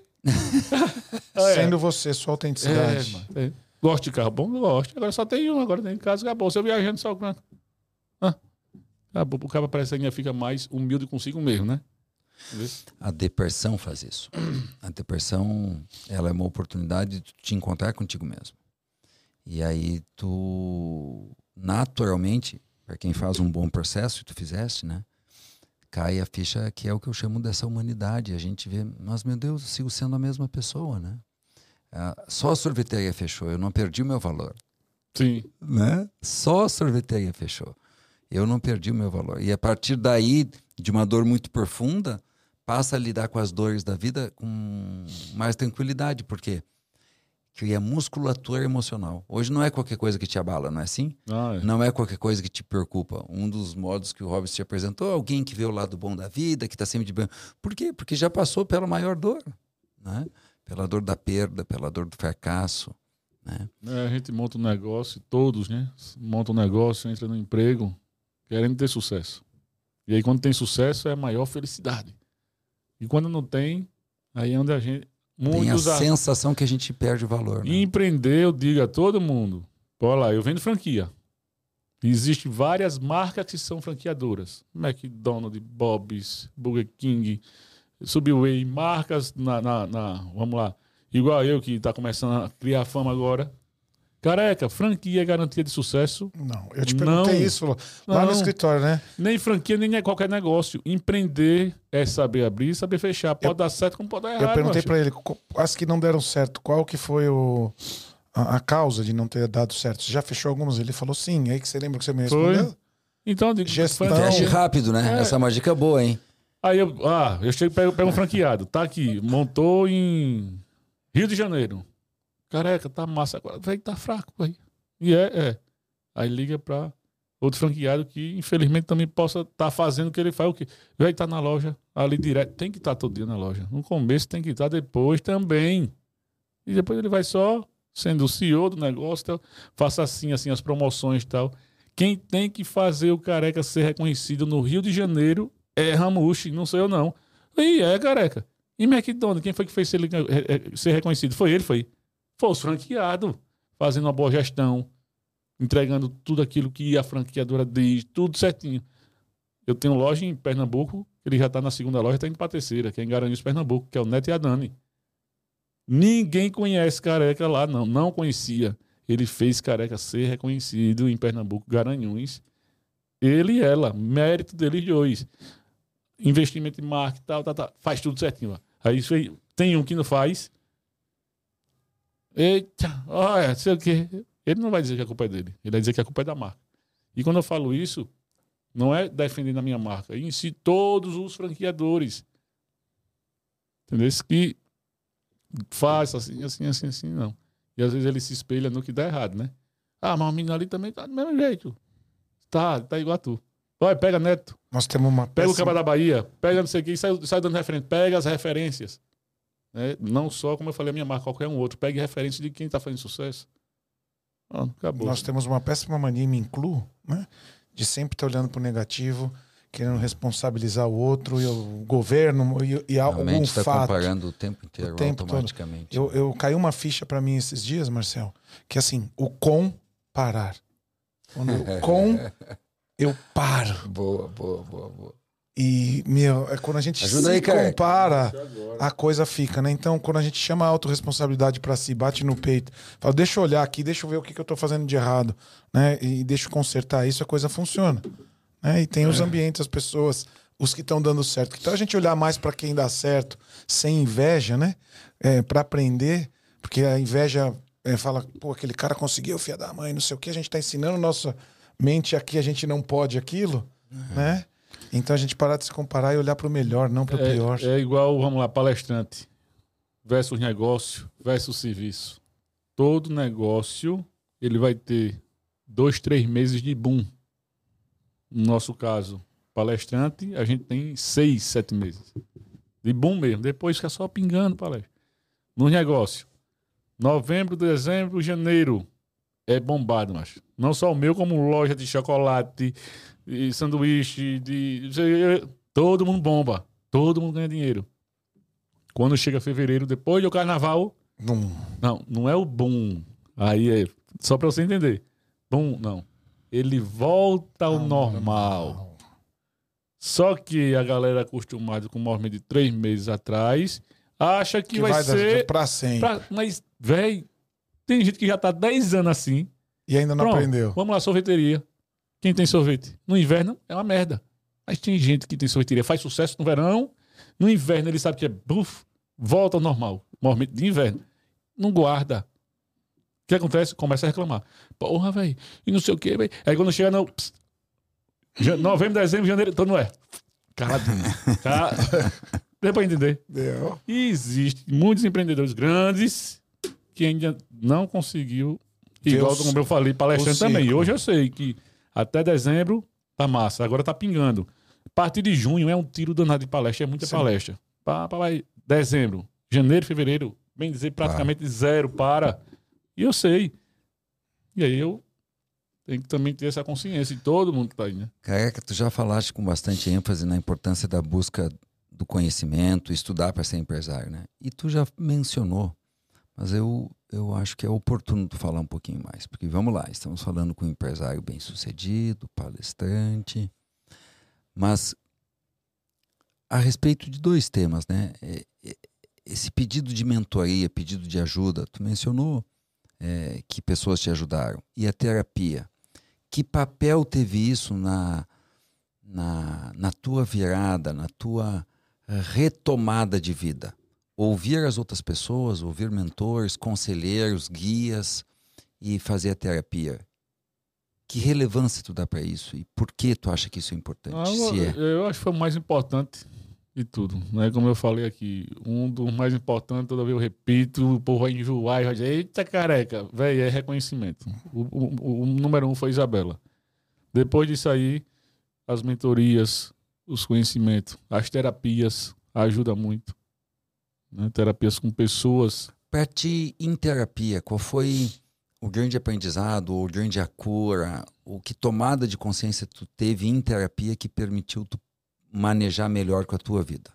É, Sendo você, sua é, autenticidade. mano, é. Gosto de carro bom? Gosto. Agora só tem um, agora tem em casa, acabou. Se eu viajando só com. Ah. O cara parece que ainda fica mais humilde consigo mesmo, né? A depressão faz isso. A depressão, ela é uma oportunidade de te encontrar contigo mesmo. E aí tu, naturalmente, para quem faz um bom processo, e tu fizeste, né? Cai a ficha que é o que eu chamo dessa humanidade. A gente vê, mas meu Deus, eu sigo sendo a mesma pessoa, né? Ah, só a sorveteria fechou, eu não perdi o meu valor Sim. né? Só a sorveteria fechou. Eu não perdi o meu valor. E a partir daí, de uma dor muito profunda, passa a lidar com as dores da vida com mais tranquilidade, porque cria musculatura emocional. Hoje não é qualquer coisa que te abala, não é assim? Ah, é. Não é qualquer coisa que te preocupa. Um dos modos que o Hobbes te apresentou é alguém que vê o lado bom da vida, que está sempre de bem. Por quê? Porque já passou pela maior dor, né? Pela dor da perda, pela dor do fracasso, né? É, a gente monta um negócio, todos, né? Monta um negócio, entra no emprego, querendo ter sucesso. E aí, quando tem sucesso, é a maior felicidade. E quando não tem, aí é onde a gente. Tem a Muitos a- sensação que a gente perde o valor. né? Empreender, eu digo a todo mundo: olha lá, eu vendo franquia. Existem várias marcas que são franqueadoras: McDonald's, Bob's, Burger King, Subway, marcas na, na, na- Vamos lá. Igual eu que está começando a criar fama agora. Careca, franquia é garantia de sucesso. Não, eu te perguntei Não. isso lá no Não. escritório, né? Nem franquia, nem é qualquer negócio. Empreender é saber abrir e saber fechar. Pode dar certo como pode dar errado. Eu perguntei pra ele, as que não deram certo, qual que foi o, a, a causa de não ter dado certo? Você já fechou algumas? Ele falou sim. Aí que você lembra que você me Foi. respondeu? Então, eu digo, Gestão. Teste rápido, né? É. Essa é uma dica boa, hein? Aí eu, ah, eu chego, pego, pego um franqueado, tá aqui, montou em Rio de Janeiro. Careca, tá massa agora. Véi, tá fraco, aí. E é, é. Aí liga pra outro franqueado que, infelizmente, também possa estar tá fazendo o que ele faz. O que? Véi, tá na loja ali direto. Tem que estar todo dia na loja. No começo tem que estar, depois também. E depois ele vai só sendo o CEO do negócio, tal, faça assim, assim, as promoções e tal. Quem tem que fazer o careca ser reconhecido no Rio de Janeiro é Ramushi, não sou eu não. E é, careca. E McDonald's, quem foi que fez ele eh, eh, ser reconhecido? Foi ele, foi. Foi os franqueados, fazendo uma boa gestão, entregando tudo aquilo que a franqueadora diz, tudo certinho. Eu tenho loja em Pernambuco, ele já está na segunda loja, está indo para a terceira, que é em Garanhuns, Pernambuco, que é o Neto e a Dani. Ninguém conhece careca lá, não. Não conhecia. Ele fez careca ser reconhecido em Pernambuco, Garanhuns. Ele e ela, mérito deles dois. Investimento em marketing, tal, tal, tal. Faz tudo certinho. ó. Aí, tem um que não faz. Eita, olha, sei o quê. Ele não vai dizer que a culpa é dele. Ele vai dizer que a culpa é da marca. E quando eu falo isso, não é defendendo a minha marca, é em si todos os franqueadores. Entendeu? Esse que faz assim, assim, assim, assim, não. E às vezes ele se espelha no que dá errado, né? Ah, mas o menino ali também tá do mesmo jeito. Tá, tá igual a tu. Olha, pega Neto, Nós temos uma pega o Caba da Bahia, pega não sei o que, sai, sai dando referência. Pega as referências. Né? Não só, como eu falei, a minha marca, qualquer um outro. Pegue referência de quem tá fazendo sucesso. Ah, acabou. Nós temos uma péssima mania, me incluo, né? De sempre estar olhando pro negativo, querendo responsabilizar o outro e o governo e, e algum está fato. comparando o tempo inteiro, O tempo todo. automaticamente. Eu, eu caiu uma ficha pra mim esses dias, Marcel, que assim, o com parar. Quando o com eu paro. Boa, boa, boa, boa. E, meu, é quando a gente Ajuda se aí, compara, a coisa fica, né? Então, quando a gente chama a autorresponsabilidade pra si, bate no peito, fala, deixa eu olhar aqui, deixa eu ver o que, que eu tô fazendo de errado, né? E deixa eu consertar isso, a coisa funciona. Né? E tem os ambientes, as pessoas, os que estão dando certo. Então, a gente olhar mais pra quem dá certo, sem inveja, né? É, para aprender, porque a inveja é, fala, pô, aquele cara conseguiu, filha da mãe, não sei o que, a gente tá ensinando nossa mente aqui, a gente não pode aquilo, né? Então a gente parar de se comparar e olhar para o melhor, não para o pior. É, é igual, vamos lá, palestrante versus negócio versus serviço. Todo negócio ele vai ter dois, três meses de boom. No nosso caso, palestrante, a gente tem seis, sete meses. De boom mesmo. Depois fica só pingando palestra. No negócio, novembro, dezembro, janeiro é bombado, mas não só o meu, como loja de chocolate, de sanduíche, de. Todo mundo bomba. Todo mundo ganha dinheiro. Quando chega fevereiro, depois do carnaval, Num- não, não é o boom. Aí é. Só pra você entender. Boom, não. Ele volta ao normal. Só que a galera acostumada com o movimento de três meses atrás acha que, Que vai, vai, ser. para sempre. pra- Mas, velho, tem gente que já tá 10 anos assim. E ainda não Pronto, aprendeu. Vamos lá, sorveteria. Quem tem sorvete? No inverno é uma merda. Mas tem gente que tem sorveteria, faz sucesso no verão. No inverno ele sabe que é buf, volta ao normal. Movimento de inverno. Não guarda. O que acontece? Começa a reclamar. Porra, velho. E não sei o quê, velho. Aí quando chega no. pss, novembro, dezembro, janeiro, todo não é. Caladinho. Ca- Deu pra entender? Deu. E existe muitos empreendedores grandes que ainda não conseguiu, igual o como eu falei, palestrante também. Hoje eu sei que até dezembro tá massa, agora tá pingando. A partir de junho é um tiro danado de palestra, é muita Sim. palestra. Pá, pá, vai. Dezembro, janeiro, fevereiro, bem dizer, praticamente zero para. E eu sei. E aí eu tenho que também ter essa consciência, e todo mundo que tá aí, né? Careca, tu já falaste com bastante ênfase na importância da busca do conhecimento, estudar para ser empresário, né? E tu já mencionou, mas eu, eu acho que é oportuno tu falar um pouquinho mais, porque vamos lá, estamos falando com um empresário bem-sucedido, palestrante, mas a respeito de dois temas, né? É- é- Esse pedido de mentoria, pedido de ajuda, tu mencionou é, que pessoas te ajudaram, e a terapia. Que papel teve isso na, na, na tua virada, na tua retomada de vida? Ouvir as outras pessoas, ouvir mentores, conselheiros, guias e fazer a terapia. Que relevância tu dá para isso e por que tu acha que isso é importante? Ah, Se eu, é. eu acho que foi o mais importante de tudo. Né? Como eu falei aqui, um dos mais importantes, toda vez eu repito, o povo vai enjoar e vai dizer, eita careca, velho, é reconhecimento. O, o- o número um foi Isabela. Depois disso aí, as mentorias, os conhecimentos, as terapias ajudam muito. Né? Terapias com pessoas. Para ti, em terapia, qual foi o grande aprendizado, ou grande a cura, o que tomada de consciência tu teve em terapia que permitiu tu manejar melhor com a tua vida?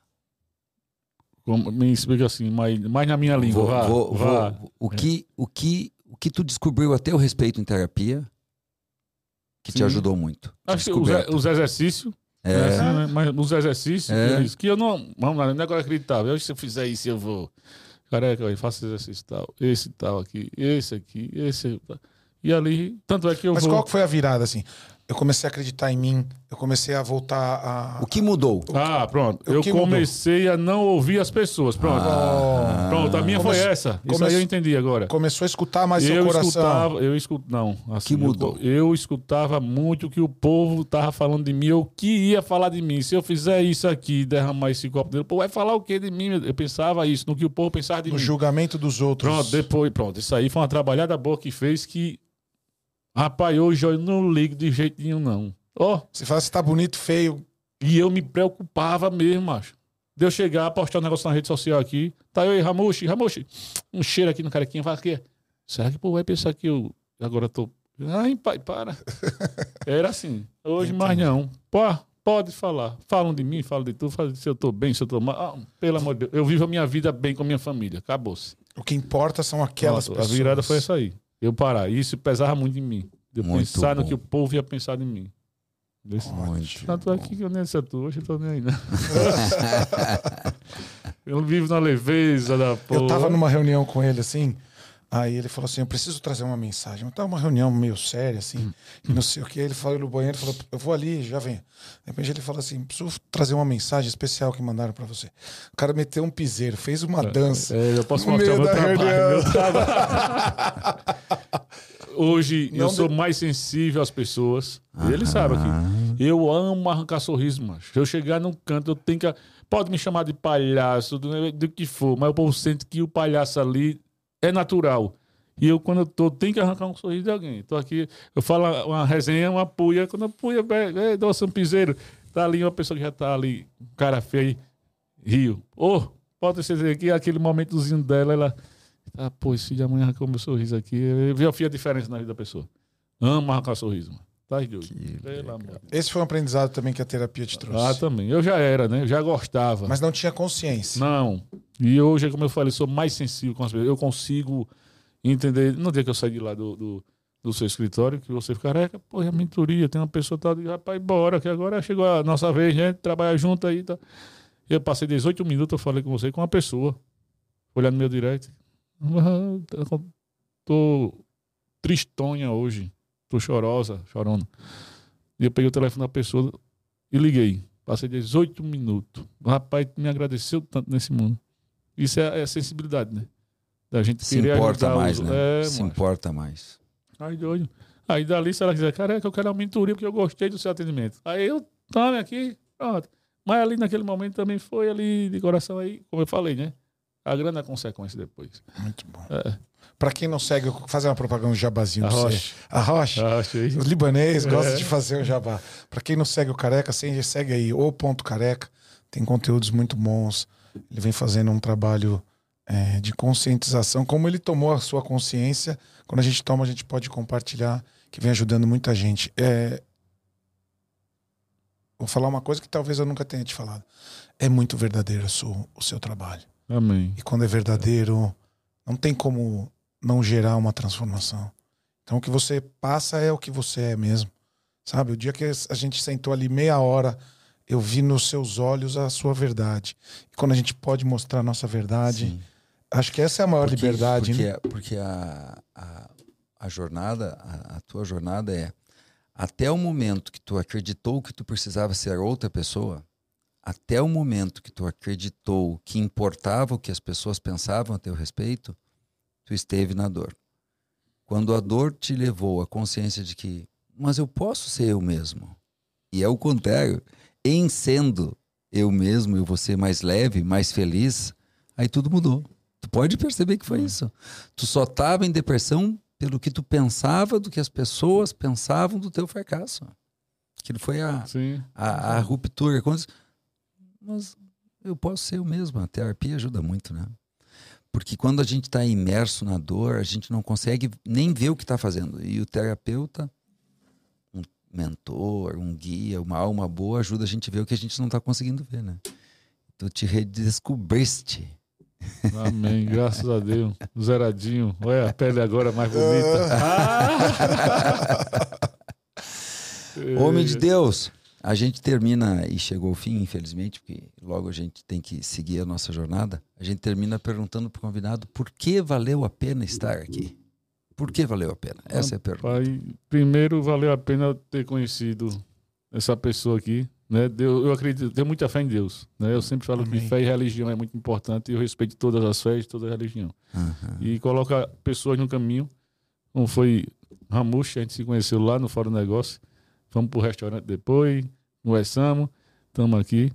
Como, me explica assim, mais, mais na minha língua. Vou- vá, vou- vá. vou- o, que, o, que, o que tu descobriu a teu respeito em terapia que te Sim. ajudou muito? Acho que os, os exercícios É, É assim, né? Mas nos exercícios, É. que eu não. Vamos lá, não é agora acreditável. Se eu fizer isso, eu vou. Careca, eu faço exercício tal, esse tal aqui, esse aqui, esse. E ali, tanto é que eu Mas vou. qual que foi a virada, assim? Eu comecei a acreditar em mim, eu comecei a voltar a. O que mudou? Ah, pronto. o Eu que mudou? comecei a não ouvir as pessoas. Pronto. Ah. Pronto, a minha Come- foi essa. Isso come- aí eu entendi agora. Começou a escutar mais seu eu coração. escutava, eu escuto, não, assim, Que mudou? Eu, eu escutava muito o que o povo tava falando de mim, o que ia falar de mim. Se eu fizer isso aqui, derramar esse copo dele, pô, vai falar o que de mim? Eu pensava isso, no que o povo pensava de No mim. julgamento dos outros. Pronto, depois, pronto. Isso aí foi uma trabalhada boa que fez que. Rapaz, hoje eu não ligo de jeito nenhum, não. Ó, Você fala se tá bonito, feio. e eu me preocupava mesmo, macho. De eu chegar, postar um negócio na rede social aqui. Tá eu aí, Ramushi, Ramushi. Um cheiro aqui no carequinha. Fala que Será que o povo vai pensar que eu agora tô. Ai, pai, para. Era assim. Hoje mais não. Pô, Pode falar. Falam de mim, falam de tu, falam se eu tô bem, se eu tô mal. Ah, pelo amor de Deus, eu vivo a minha vida bem com a minha família. Acabou-se. O que importa são aquelas Pronto, pessoas. A virada foi essa aí. Eu parar. Isso pesava muito em mim. De eu Muito pensar no que o povo ia pensar de mim. Desse- Muito Tanto é que eu nem sei tu, hoje eu tô nem aí, né? eu vivo na leveza da porra. Eu tava numa reunião com ele assim, aí ele falou assim: Eu preciso trazer uma mensagem. Eu tava uma reunião meio séria, assim, e não sei o que. Ele falou no banheiro, falou: Eu vou ali, já vem. De repente ele falou assim: Preciso trazer uma mensagem especial que mandaram pra você. O cara meteu um piseiro, fez uma dança. É, eu posso No mostrar meio da trabalho. reunião. Meu trabalho. Hoje Não eu sou de- mais sensível às pessoas. Ele sabe aqui. Eu amo arrancar sorriso, macho. Se eu chegar num canto, eu tenho que. Pode me chamar de palhaço, do, do que for, mas o povo sente que o palhaço ali é natural. E eu, quando eu tô, tenho que arrancar um sorriso de alguém. Tô aqui, eu falo uma resenha, uma puia. Quando a puia, é, nossa, um piseiro. Tá ali uma pessoa que já tá ali, um cara feio, rio. Ô, pode ser aqui, aquele momentozinho dela, ela. Ah, pô, esse de amanhã arrancou meu sorriso aqui. Eu vi a diferença na vida da pessoa. Amo arrancar sorriso, mano. Tá doido. Pelo amor. Esse foi um aprendizado também que a terapia te trouxe. Ah, também. Eu já era, né? Eu já gostava. Mas não tinha consciência. Não. E hoje, como eu falei, sou mais sensível com as pessoas. Eu consigo entender. No dia que eu saí de lá do, do, do seu escritório, que você fica careca, pô, é a mentoria, tem uma pessoa tal, de rapaz, bora, que agora chegou a nossa vez, né? Trabalhar junto aí. Tá. Eu passei 18 minutos, eu falei com você, com uma pessoa. Olhando no meu direct. Ah, Tô tristonha hoje. Tô chorosa, chorona. E eu peguei o telefone da pessoa e liguei. Passei 18 minutos. O rapaz me agradeceu tanto nesse mundo. Isso é, é sensibilidade, né? Da gente Se importa mais, os... né? É, Se macho. importa mais. Aí doido. Aí dali, se ela quiser, careca, eu quero uma mentoria porque eu gostei do seu atendimento. Aí eu, tome aqui, pronto. Mas ali naquele momento também foi ali de coração aí, como eu falei, né? A grande é consequência depois. Muito bom. É. Pra quem não segue, fazer uma propaganda um jabazinho A rocha. A Rocha. Ah, achei. O libanês gosta É. de fazer o jabá. Pra quem não segue o Careca, segue segue aí, o ponto Careca. Tem conteúdos muito bons. Ele vem fazendo um trabalho é, de conscientização. Como ele tomou a sua consciência, quando a gente toma, a gente pode compartilhar, que vem ajudando muita gente. É, Vou falar uma coisa que talvez eu nunca tenha te falado. É muito verdadeiro o seu, o seu trabalho. Amém. E quando é verdadeiro, não tem como não gerar uma transformação. Então o que você passa é o que você é mesmo. Sabe? O dia que a gente sentou ali meia hora, eu vi nos seus olhos a sua verdade. E quando a gente pode mostrar a nossa verdade, Sim. acho que essa é a maior Porque- liberdade. Porque, né? porque a, a, a jornada, a, a tua jornada é até o momento que tu acreditou que tu precisava ser outra pessoa, até o momento que tu acreditou que importava o que as pessoas pensavam a teu respeito, tu esteve na dor. Quando a dor te levou à consciência de que, mas eu posso ser eu mesmo. E é o contrário. Em sendo eu mesmo, eu vou ser mais leve, mais feliz, aí tudo mudou. Tu pode perceber que foi isso. Tu só estava em depressão pelo que tu pensava do que as pessoas pensavam do teu fracasso. Aquilo foi a, a, a ruptura. Mas eu posso ser eu mesmo. A terapia ajuda muito, né? Porque quando a gente está imerso na dor, a gente não consegue nem ver o que está fazendo. E o terapeuta, um mentor, um guia, uma alma boa, ajuda a gente a ver o que a gente não está conseguindo ver, né? Tu te redescobriste. Amém. Graças a Deus. Zeradinho. Olha a pele agora mais bonita. Ah! Homem de Deus, a gente termina e chegou ao fim, infelizmente, porque logo a gente tem que seguir a nossa jornada. A gente termina perguntando para o convidado por que valeu a pena estar aqui. Por que valeu a pena? Essa é a pergunta. Pai, primeiro valeu a pena ter conhecido essa pessoa aqui. Né? Deus, eu acredito, tenho muita fé em Deus. Né? Eu sempre falo Amém. que fé e religião é muito importante e eu respeito todas as fés, toda a religião. Aham. E coloca pessoas no caminho, como foi Ramush, a gente se conheceu lá no Fórum Negócio. Fomos pro restaurante depois, conversamos, estamos aqui.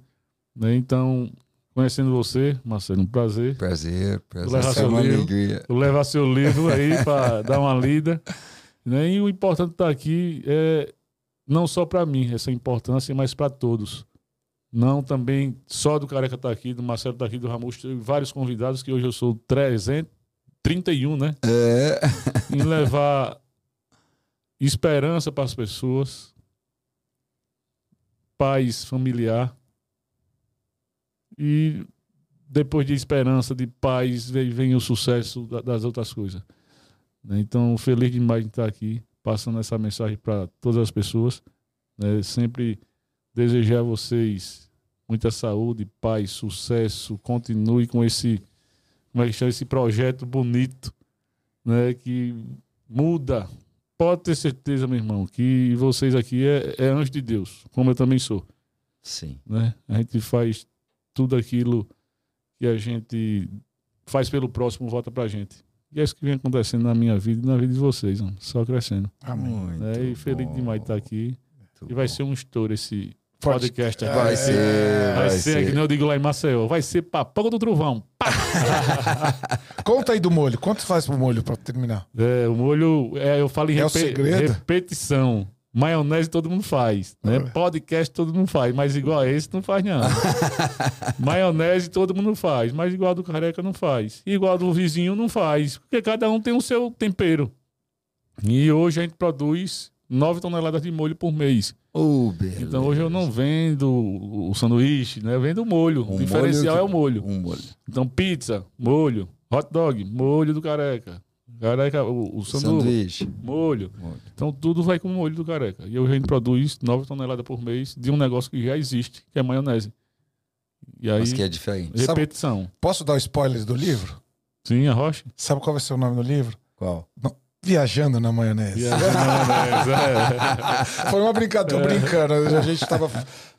Né? Então, conhecendo você, Marcelo, um prazer. Prazer, prazer. Levar É seu uma livro. alegria. Vou levar seu livro aí para dar uma lida. Né? E o importante estar aqui é não só para mim, essa importância, mas para todos. Não também só do Careca estar aqui, do Marcelo estar aqui, do Ramus, tem vários convidados, que hoje eu sou 331, né? É. Em levar esperança para as pessoas, paz familiar. E depois de esperança, de paz, vem, vem o sucesso da- das outras coisas. né? Então, feliz demais de estar aqui, passando essa mensagem para todas as pessoas. né? Sempre desejar a vocês muita saúde, paz, sucesso. Continue com esse, como é que chama, esse projeto bonito, né? Que muda. Pode ter certeza, meu irmão, que vocês aqui é, é anjo de Deus, como eu também sou Sim. né? A gente faz tudo aquilo que a gente faz pelo próximo, volta pra gente. E é isso que vem acontecendo na minha vida e na vida de vocês, mano. só crescendo. Amém. Muito né? E feliz demais de estar aqui. muito E vai bom. ser um estouro esse Podcast aqui. É, Vai ser, Vai, vai ser, ser. que nem eu digo lá em Maceió, vai ser papão do trovão. Conta aí do molho. Quanto faz pro molho pra terminar? É, o molho, é, eu falo em É repe- repetição. Maionese todo mundo faz, né? É. Podcast todo mundo faz, mas igual a esse não faz não. Maionese todo mundo faz, mas igual a do careca não faz. Igual a do vizinho não faz, porque cada um tem o seu tempero. E hoje a gente produz 9 toneladas de molho por mês. Oh. Então hoje eu não vendo o sanduíche, né? Eu vendo o molho. Um o diferencial molho é o molho. Um molho. Então pizza, molho, hot dog, molho do careca. Careca, o, o sanduíche, Sanduíche. molho. Molho. Então tudo vai com o molho do careca. E hoje a gente produz 9 toneladas por mês de um negócio que já existe, que é maionese. E aí, Mas que é diferente. repetição. Posso dar o spoiler do livro? Sim, a rocha. Sabe qual vai ser o nome do livro? Qual? Viajando na maionese. Maionese, é. Foi uma brincadeira, tô brincando. A gente tava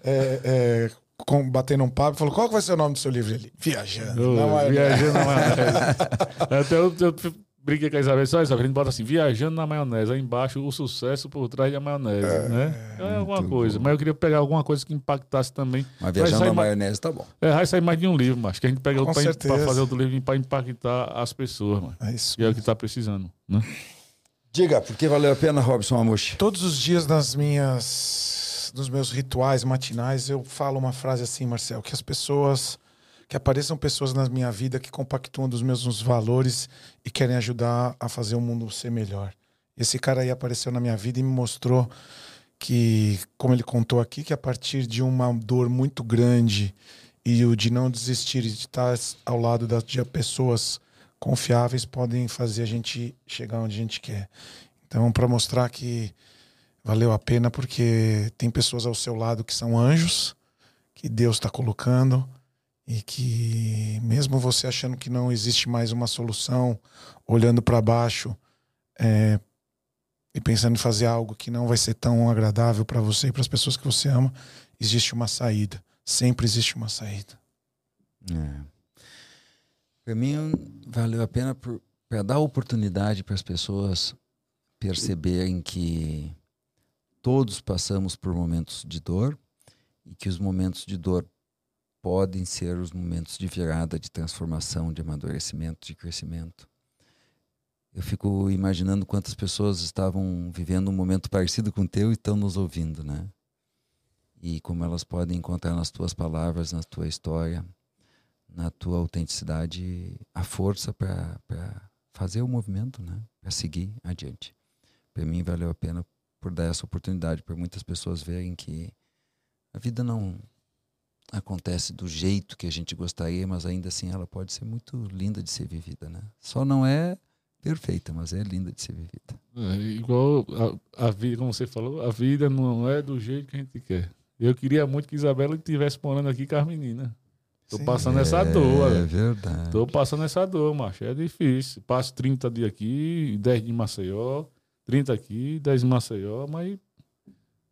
é, é, com- batendo um papo e falou: qual vai ser o nome do seu livro? Ele, Viajando na maionese. Viajando na maionese. Até eu, eu brinquei com a Isabel, só Isabel, a gente bota assim, viajando na maionese, aí embaixo o sucesso por trás da maionese, né? É alguma coisa. bom. Mas eu queria pegar alguma coisa que impactasse também. Mas viajando na ma- maionese tá bom. É, vai sair mais de um livro, mas que a gente pega Com pra, certeza. pra fazer outro livro pra impactar as pessoas, mano. É isso. Que é o que tá precisando, né? Diga, por que valeu a pena, Robson Amushi? Todos os dias nas minhas, nos meus rituais matinais, eu falo uma frase assim, Marcel, que as pessoas, que apareçam pessoas na minha vida que compactuam dos mesmos valores e querem ajudar a fazer o mundo ser melhor. Esse cara aí apareceu na minha vida e me mostrou que, como ele contou aqui, que a partir de uma dor muito grande e o de não desistir de estar ao lado das de pessoas confiáveis podem fazer a gente chegar onde a gente quer. Então, para mostrar que valeu a pena, porque tem pessoas ao seu lado que são anjos, que Deus está colocando, e que, mesmo você achando que não existe mais uma solução, olhando para baixo é, e pensando em fazer algo que não vai ser tão agradável para você e para as pessoas que você ama, existe uma saída. Sempre existe uma saída. É. Para mim, valeu a pena para dar oportunidade para as pessoas perceberem que todos passamos por momentos de dor e que os momentos de dor podem ser os momentos de virada, de transformação, de amadurecimento, de crescimento. Eu fico imaginando quantas pessoas estavam vivendo um momento parecido com o teu e estão nos ouvindo, né? E como elas podem encontrar nas tuas palavras, na tua história, na tua autenticidade a força para fazer o movimento, né? Para seguir adiante. Para mim valeu a pena por dar essa oportunidade para muitas pessoas verem que a vida não acontece do jeito que a gente gostaria, mas ainda assim ela pode ser muito linda de ser vivida, né? Só não é perfeita, mas é linda de ser vivida. É, igual a, a vida, como você falou, a vida não é do jeito que a gente quer. Eu queria muito que Isabela estivesse morando aqui com as meninas. Tô Sim. passando essa dor, É verdade. Tô passando essa dor, macho. É difícil. Passo 30 dias aqui, 10 de Maceió, 30 aqui, 10 em Maceió, mas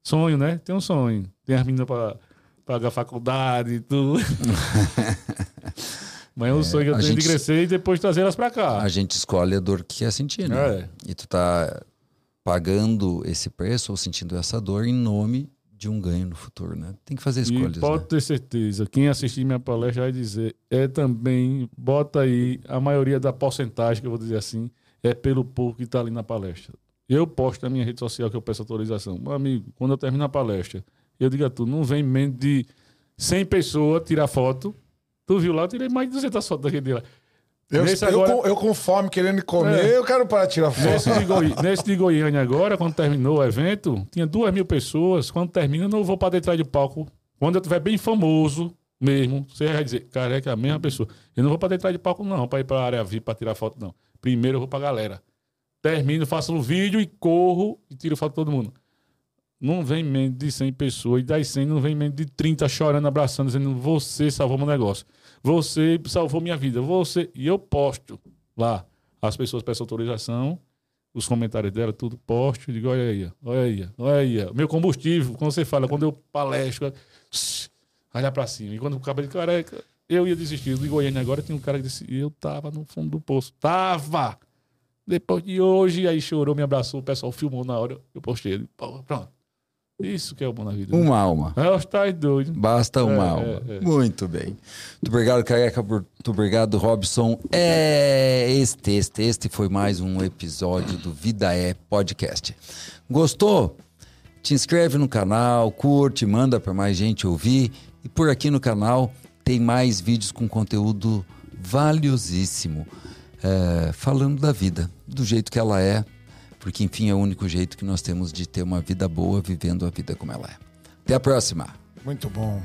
sonho, né? Tem um sonho. Tem as meninas pra pagar faculdade e tudo. mas é um sonho que eu tenho gente- de crescer e depois trazer elas pra cá. A gente escolhe a dor que quer sentir, né? É. E tu tá pagando esse preço ou sentindo essa dor em nome de um ganho no futuro, né? Tem que fazer escolhas, E pode né? ter certeza, quem assistir minha palestra vai dizer, é também, bota aí, a maioria da porcentagem, que eu vou dizer assim, é pelo povo que está ali na palestra. Eu posto na minha rede social que eu peço autorização. Meu amigo, quando eu termino a palestra, eu digo a tu, não vem menos de 100 pessoas tirar foto. Tu viu lá, eu tirei mais de 200 fotos daquele dia lá. Eu, eu agora- com, eu com fome, querendo comer, É. eu quero parar de tirar foto. Nesse de, Goi- nesse de Goiânia agora, quando terminou o evento, tinha duas mil pessoas. Quando termina, eu não vou pra detrás de palco. Quando eu tiver bem famoso mesmo, você vai dizer, careca, é a mesma pessoa. Eu não vou pra detrás de palco, não, pra ir pra área VIP pra tirar foto, não. Primeiro eu vou pra galera. Termino, faço um vídeo e corro e tiro foto de todo mundo. Não vem menos de 100 pessoas, e das 100 não vem menos de 30 chorando, abraçando, dizendo: Você salvou meu negócio. Você salvou minha vida. Você. E eu posto lá. As pessoas peçam autorização, os comentários dela, tudo posto. Digo: Olha aí, olha aí, olha aí. Meu combustível, quando você fala, quando eu palestro, olha pra cima. E quando o cabelo careca, eu ia desistir. De Goiânia agora tem um cara que disse: Eu tava no fundo do poço. Tava! Depois de hoje, aí chorou, me abraçou, o pessoal filmou na hora, eu postei. "Pô, Pronto. Isso que é o bom na vida. Uma alma. É, os tais doidos. Basta uma É, alma. é, é. Muito bem. Muito obrigado, Careca. Muito obrigado, Robson. É este, este, este foi mais um episódio do Vida é Podcast. Gostou? Te inscreve no canal, curte, manda para mais gente ouvir. E por aqui no canal tem mais vídeos com conteúdo valiosíssimo, é, falando da vida, do jeito que ela é, porque enfim é o único jeito que nós temos de ter uma vida boa, vivendo a vida como ela é. Até a próxima! Muito bom.